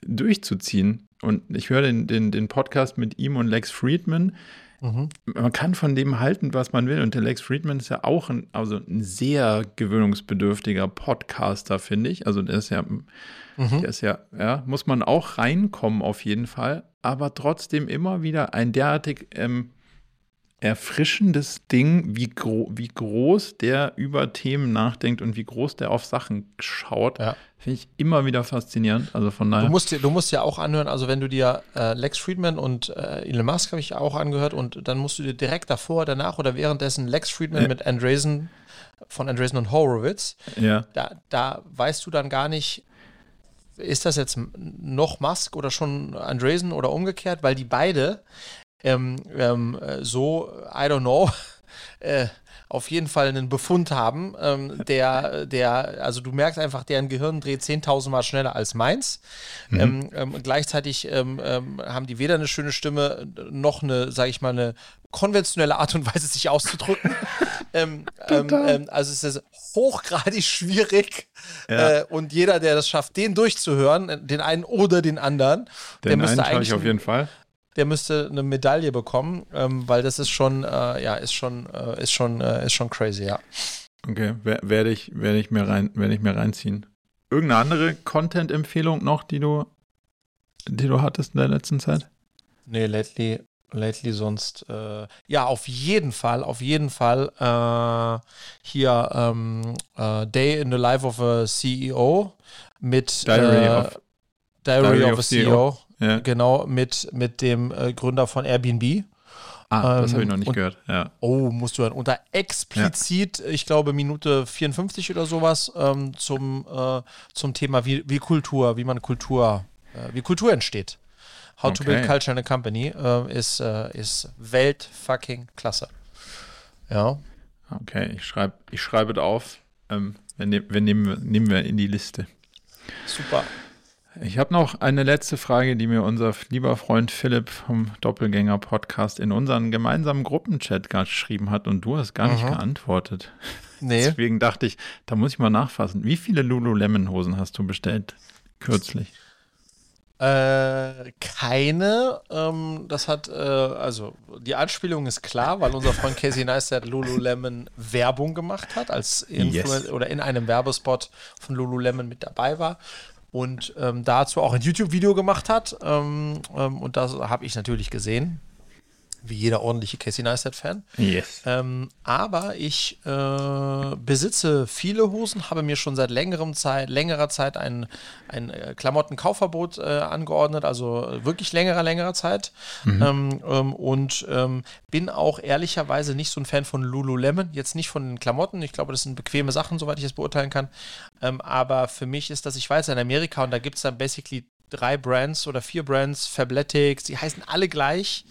durchzuziehen. Und ich höre den, den, den Podcast mit ihm und Lex Friedman, Mhm. Man kann von dem halten, was man will. Und der Lex Friedman ist ja auch ein, also ein sehr gewöhnungsbedürftiger Podcaster, finde ich. Also der ist ja, mhm. der ist ja, ja, muss man auch reinkommen auf jeden Fall. Aber trotzdem immer wieder ein derartig ähm, erfrischendes Ding, wie, gro wie groß der über Themen nachdenkt und wie groß der auf Sachen schaut. Ja. Finde ich immer wieder faszinierend. Also von daher. Du musst, dir, du musst ja auch anhören, also wenn du dir äh, Lex Friedman und äh, Elon Musk habe ich auch angehört und dann musst du dir direkt davor, danach oder währenddessen Lex Friedman Ja. mit Andreessen von Andreessen und Horowitz, ja. da, da weißt du dann gar nicht, ist das jetzt noch Musk oder schon Andreessen oder umgekehrt, weil die beide ähm, ähm, äh, so, I don't know, äh, auf jeden Fall einen Befund haben, ähm, der, der, also du merkst einfach, deren Gehirn dreht 10.000 Mal schneller als meins. Ähm, ähm, gleichzeitig ähm, ähm, haben die weder eine schöne Stimme noch eine, sage ich mal, eine konventionelle Art und Weise, sich auszudrücken. ähm, also es ist hochgradig schwierig Ja. äh, und jeder, der das schafft, den durchzuhören, den einen oder den anderen, der Den müsste einen eigentlich ich auf jeden Fall. Der müsste eine Medaille bekommen, ähm, weil das ist schon, äh, ja, ist schon, äh, ist schon, äh, ist schon crazy, ja. Okay, wer- werde ich, werde ich, mir rein, werde ich mir reinziehen. Irgendeine andere Content-Empfehlung noch, die du, die du hattest in der letzten Zeit? Nee, lately, lately sonst, äh, ja, auf jeden Fall, auf jeden Fall, äh, hier, ähm, äh, Day in the Life of a CEO mit Diary of- Diary, Diary of, of a CEO. CEO, Ja. genau, mit, mit dem äh, Gründer von Airbnb. Ah, das Ähm, habe ich noch nicht und- gehört. Ja. Oh, musst du hören. Da explizit, ich glaube, Minute 54 oder sowas ähm, zum, äh, zum Thema, wie, wie Kultur, wie man Kultur, äh, wie Kultur entsteht. How to Build Okay. Culture in a Company äh, ist, äh, ist Weltfucking klasse. Ja. Okay, ich schreibe ich schreibe es auf. Ähm, wir, nehm, wir nehmen, nehmen wir in die Liste. Super. Ich habe noch eine letzte Frage, die mir unser lieber Freund Philipp vom Doppelgänger-Podcast in unseren gemeinsamen Gruppenchat geschrieben hat und du hast gar nicht Mhm. geantwortet. Nee. Deswegen dachte ich, da muss ich mal nachfassen. Wie viele Lululemon-Hosen hast du bestellt? Kürzlich. Äh, keine. Ähm, das hat, äh, also die Anspielung ist klar, weil unser Freund Casey Neistat Lululemon Werbung gemacht hat, als Influen Yes. oder in einem Werbespot von Lululemon mit dabei war und ähm, dazu auch ein YouTube-Video gemacht hat. Ähm, ähm, und das habe ich natürlich gesehen, wie jeder ordentliche Casey Neistat-Fan. Yes. Ähm, aber ich äh, besitze viele Hosen, habe mir schon seit längerem Zeit, längerer Zeit ein, ein äh, Klamottenkaufverbot äh, angeordnet, also äh, wirklich längerer, längerer Zeit. Ähm, ähm, und ähm, bin auch ehrlicherweise nicht so ein Fan von Lululemon, jetzt nicht von den Klamotten. Ich glaube, das sind bequeme Sachen, soweit ich es beurteilen kann. Ähm, aber für mich ist das, ich weiß, in Amerika und da gibt es dann basically drei Brands oder vier Brands, Fabletics, die heißen alle gleich.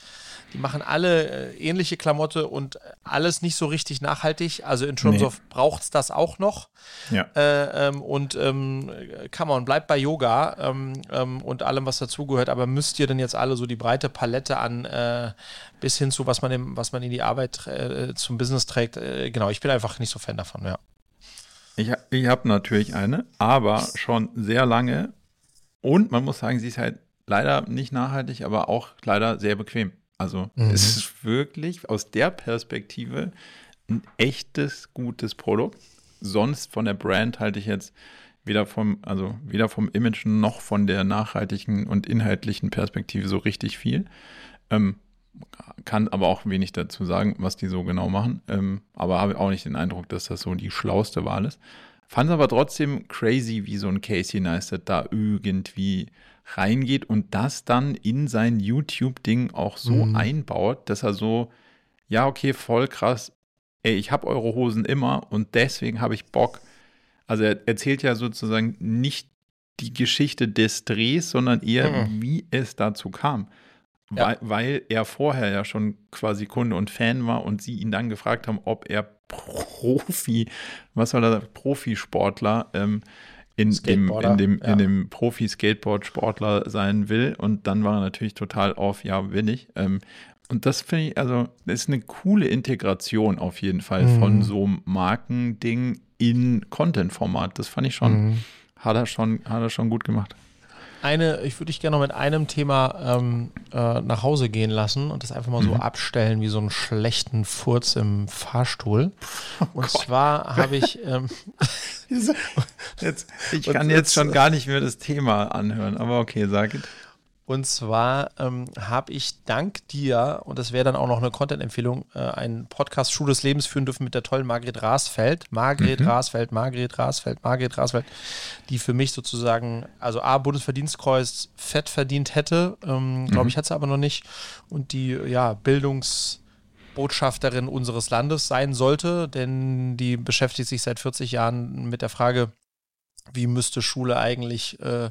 Die machen alle äh, ähnliche Klamotte und alles nicht so richtig nachhaltig. Also in terms Nee. of braucht es das auch noch. Ja. Äh, ähm, und ähm, come on, bleibt bei Yoga ähm, ähm, und allem, was dazugehört. Aber müsst ihr denn jetzt alle so die breite Palette an äh, bis hin zu, was man, im, was man in die Arbeit äh, zum Business trägt? Äh, genau, ich bin einfach nicht so Fan davon, ja. Ich, ich habe natürlich eine, aber schon sehr lange. Und man muss sagen, sie ist halt leider nicht nachhaltig, aber auch leider sehr bequem. Also Mhm. es ist wirklich aus der Perspektive ein echtes, gutes Produkt. Sonst von der Brand halte ich jetzt weder vom, also weder vom Image noch von der nachhaltigen und inhaltlichen Perspektive so richtig viel. Ähm, kann aber auch wenig dazu sagen, was die so genau machen. Ähm, aber habe auch nicht den Eindruck, dass das so die schlauste Wahl ist. Fand es aber trotzdem crazy, wie so ein Casey Neistat da irgendwie reingeht und das dann in sein YouTube-Ding auch so Mhm. einbaut, dass er so, ja, okay, voll krass, ey, ich habe eure Hosen immer und deswegen habe ich Bock. Also er erzählt ja sozusagen nicht die Geschichte des Drehs, sondern eher, Mhm. wie es dazu kam. Ja. Weil, weil er vorher ja schon quasi Kunde und Fan war und sie ihn dann gefragt haben, ob er Profi, was soll er, Profisportler ähm, in, dem, in dem, ja. in dem Profi-Skateboard-Sportler sein will. Und dann war er natürlich total auf, ja, will ich. Ähm, und das finde ich, also, das ist eine coole Integration auf jeden Fall Mhm. von so einem Markending in Content-Format. Das fand ich schon, Mhm. hat er schon, hat er schon gut gemacht. Eine, ich würde dich gerne noch mit einem Thema ähm, äh, nach Hause gehen lassen und das einfach mal so Mhm. abstellen wie so einen schlechten Furz im Fahrstuhl. und Gott. zwar habe ich, ähm, Jetzt, ich kann jetzt- jetzt schon gar nicht mehr das Thema anhören, aber okay, sag es. Und zwar ähm, habe ich dank dir, und das wäre dann auch noch eine Content-Empfehlung, äh, einen Podcast Schule des Lebens führen dürfen mit der tollen Margret Rasfeld. Margret mhm. Rasfeld, Margret Rasfeld, Margret Rasfeld, die für mich sozusagen, also A, Bundesverdienstkreuz fett verdient hätte, ähm, glaube mhm. ich, hat sie aber noch nicht. Und die, ja, Bildungsbotschafterin unseres Landes sein sollte, denn die beschäftigt sich seit 40 Jahren mit der Frage, wie müsste Schule eigentlich äh,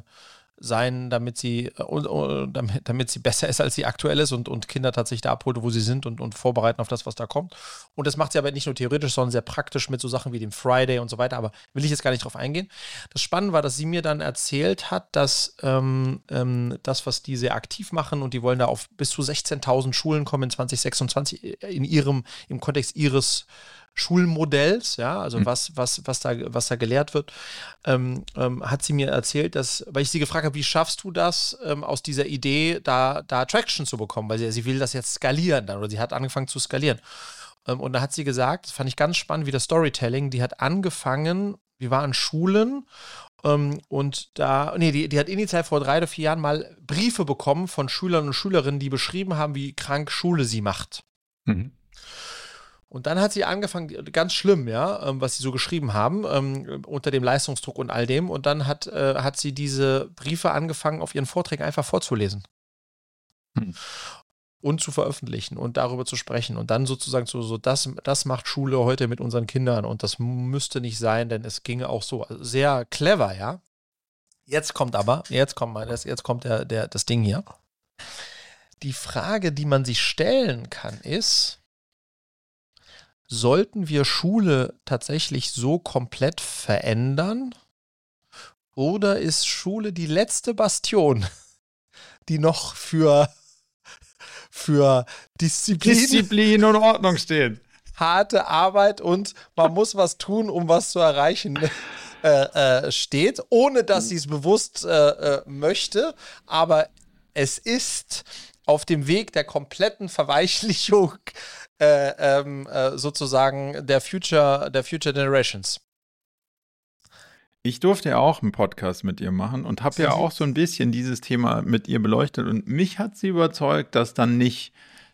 sein, damit sie, äh, damit, damit sie besser ist, als sie aktuell ist und, und Kinder tatsächlich da abholt, wo sie sind und, und vorbereiten auf das, was da kommt. Und das macht sie aber nicht nur theoretisch, sondern sehr praktisch mit so Sachen wie dem Friday und so weiter. Aber will ich jetzt gar nicht drauf eingehen. Das Spannende war, dass sie mir dann erzählt hat, dass ähm, ähm, das, was die sehr aktiv machen und die wollen da auf bis zu 16.000 Schulen kommen in 2026 in ihrem, im Kontext ihres Schulmodells, ja, also mhm. was, was, was, da, was da gelehrt wird, ähm, ähm, hat sie mir erzählt, dass, weil ich sie gefragt habe, wie schaffst du das, ähm, aus dieser Idee da, da Traction zu bekommen, weil sie, sie will das jetzt skalieren dann oder sie hat angefangen zu skalieren. Ähm, und da hat sie gesagt, das fand ich ganz spannend, wie das Storytelling, die hat angefangen, die war an Schulen ähm, und da, nee, die, die hat initial vor drei oder vier Jahren mal Briefe bekommen von Schülern und Schülerinnen, die beschrieben haben, wie krank Schule sie macht. Mhm. Und dann hat sie angefangen, ganz schlimm, ja, ähm, was sie so geschrieben haben, ähm, unter dem Leistungsdruck und all dem. Und dann hat, äh, hat sie diese Briefe angefangen, auf ihren Vorträgen einfach vorzulesen. Hm. Und zu veröffentlichen und darüber zu sprechen. Und dann sozusagen so, so das, das macht Schule heute mit unseren Kindern. Und das müsste nicht sein, denn es ginge auch so. Also sehr clever, ja. Jetzt kommt aber, jetzt kommt mal, das, jetzt kommt der, der, das Ding hier. Die Frage, die man sich stellen kann, ist, sollten wir Schule tatsächlich so komplett verändern? Oder ist Schule die letzte Bastion, die noch für, für Disziplin, Disziplin und Ordnung steht? Harte Arbeit und man muss was tun, um was zu erreichen. Äh, äh, steht, ohne dass sie es bewusst äh, äh, möchte, aber es ist auf dem Weg der kompletten Verweichlichung äh, ähm, äh, sozusagen der Future, der Future Generations. Ich durfte ja auch einen Podcast mit ihr machen und habe ja auch so ein bisschen dieses Thema mit ihr beleuchtet und mich hat sie überzeugt, dass dann nicht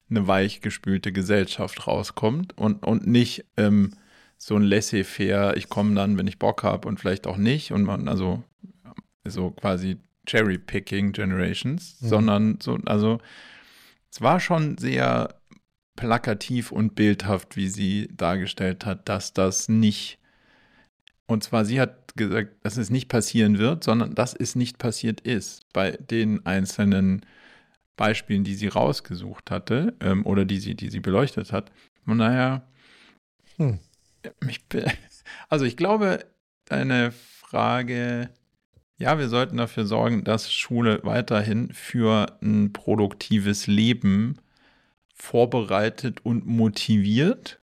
eine weichgespülte Gesellschaft rauskommt und, und nicht ähm, so ein laissez-faire, ich komme dann, wenn ich Bock habe und vielleicht auch nicht und man, also so quasi Cherry-Picking Generations, mhm. sondern so, also es war schon sehr plakativ und bildhaft, wie sie dargestellt hat, dass das nicht, und zwar sie hat gesagt, dass es nicht passieren wird, sondern dass es nicht passiert ist bei den einzelnen Beispielen, die sie rausgesucht hatte ähm, oder die sie, die sie beleuchtet hat. Und naja, hm. ich, also ich glaube, deine Frage, ja, wir sollten dafür sorgen, dass Schule weiterhin für ein produktives Lben vorbereitet und motiviert.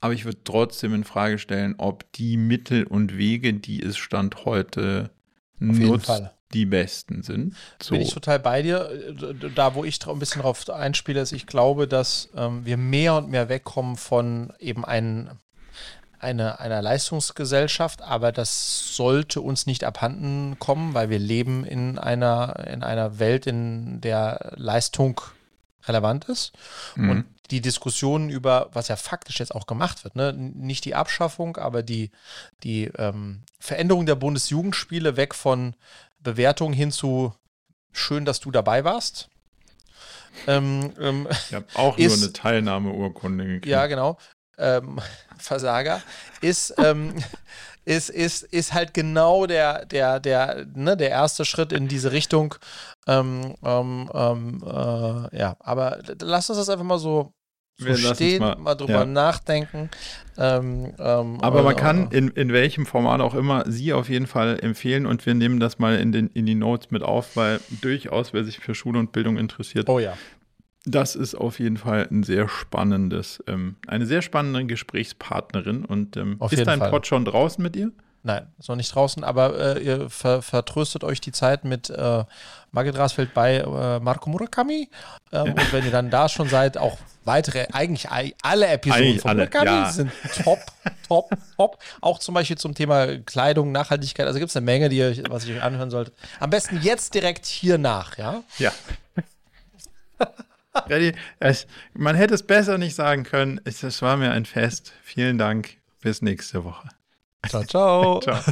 Aber ich würde trotzdem in Frage stellen, ob die Mittel und Wege, die es Stand heute nutzt, die besten sind. So. Bin ich total bei dir. Da, wo ich ein bisschen drauf einspiele, ist, ich glaube, dass ähm, wir mehr und mehr wegkommen von eben ein, eine, einer Leistungsgesellschaft, aber das sollte uns nicht abhanden kommen, weil wir leben in einer, in einer Welt, in der Leistung relevant ist. Mhm. Und die Diskussion über, was ja faktisch jetzt auch gemacht wird, ne? nicht die Abschaffung, aber die, die ähm, Veränderung der Bundesjugendspiele weg von Bewertung hin zu schön, dass du dabei warst. Ähm, ähm, ich habe auch ist, nur eine Teilnahmeurkunde gekriegt. Ja, genau. Ähm, Versager ist, ähm, ist, ist, ist halt genau der, der, der, ne, der erste Schritt in diese Richtung. Ähm, ähm, ähm, äh, ja, aber lass uns das einfach mal so, so stehen, mal, mal, drüber ja. nachdenken. Ähm, ähm, aber man kann in, in welchem Format auch immer sie auf jeden Fall empfehlen und wir nehmen das mal in, den, in die Notes mit auf, weil durchaus, wer sich für Schule und Bildung interessiert, oh ja. Das ist auf jeden Fall ein sehr spannendes, ähm, eine sehr spannende Gesprächspartnerin. Und ähm, ist dein Fall. Pod schon draußen mit ihr? Nein, ist noch nicht draußen, aber äh, ihr ver vertröstet euch die Zeit mit äh, Margit Rasfeld bei äh, Marco Murakami. Ähm, ja. Und wenn ihr dann da schon seid, auch weitere, eigentlich alle Episoden eigentlich von alle, Murakami ja. sind top, top, top. Auch zum Beispiel zum Thema Kleidung, Nachhaltigkeit. Also gibt es eine Menge, die ihr, was ihr euch anhören solltet. Am besten jetzt direkt hier nach, ja? Ja. man hätte es besser nicht sagen können. Es, es war mir ein Fest. Vielen Dank. Bis nächste Woche. Ciao, ciao. ciao.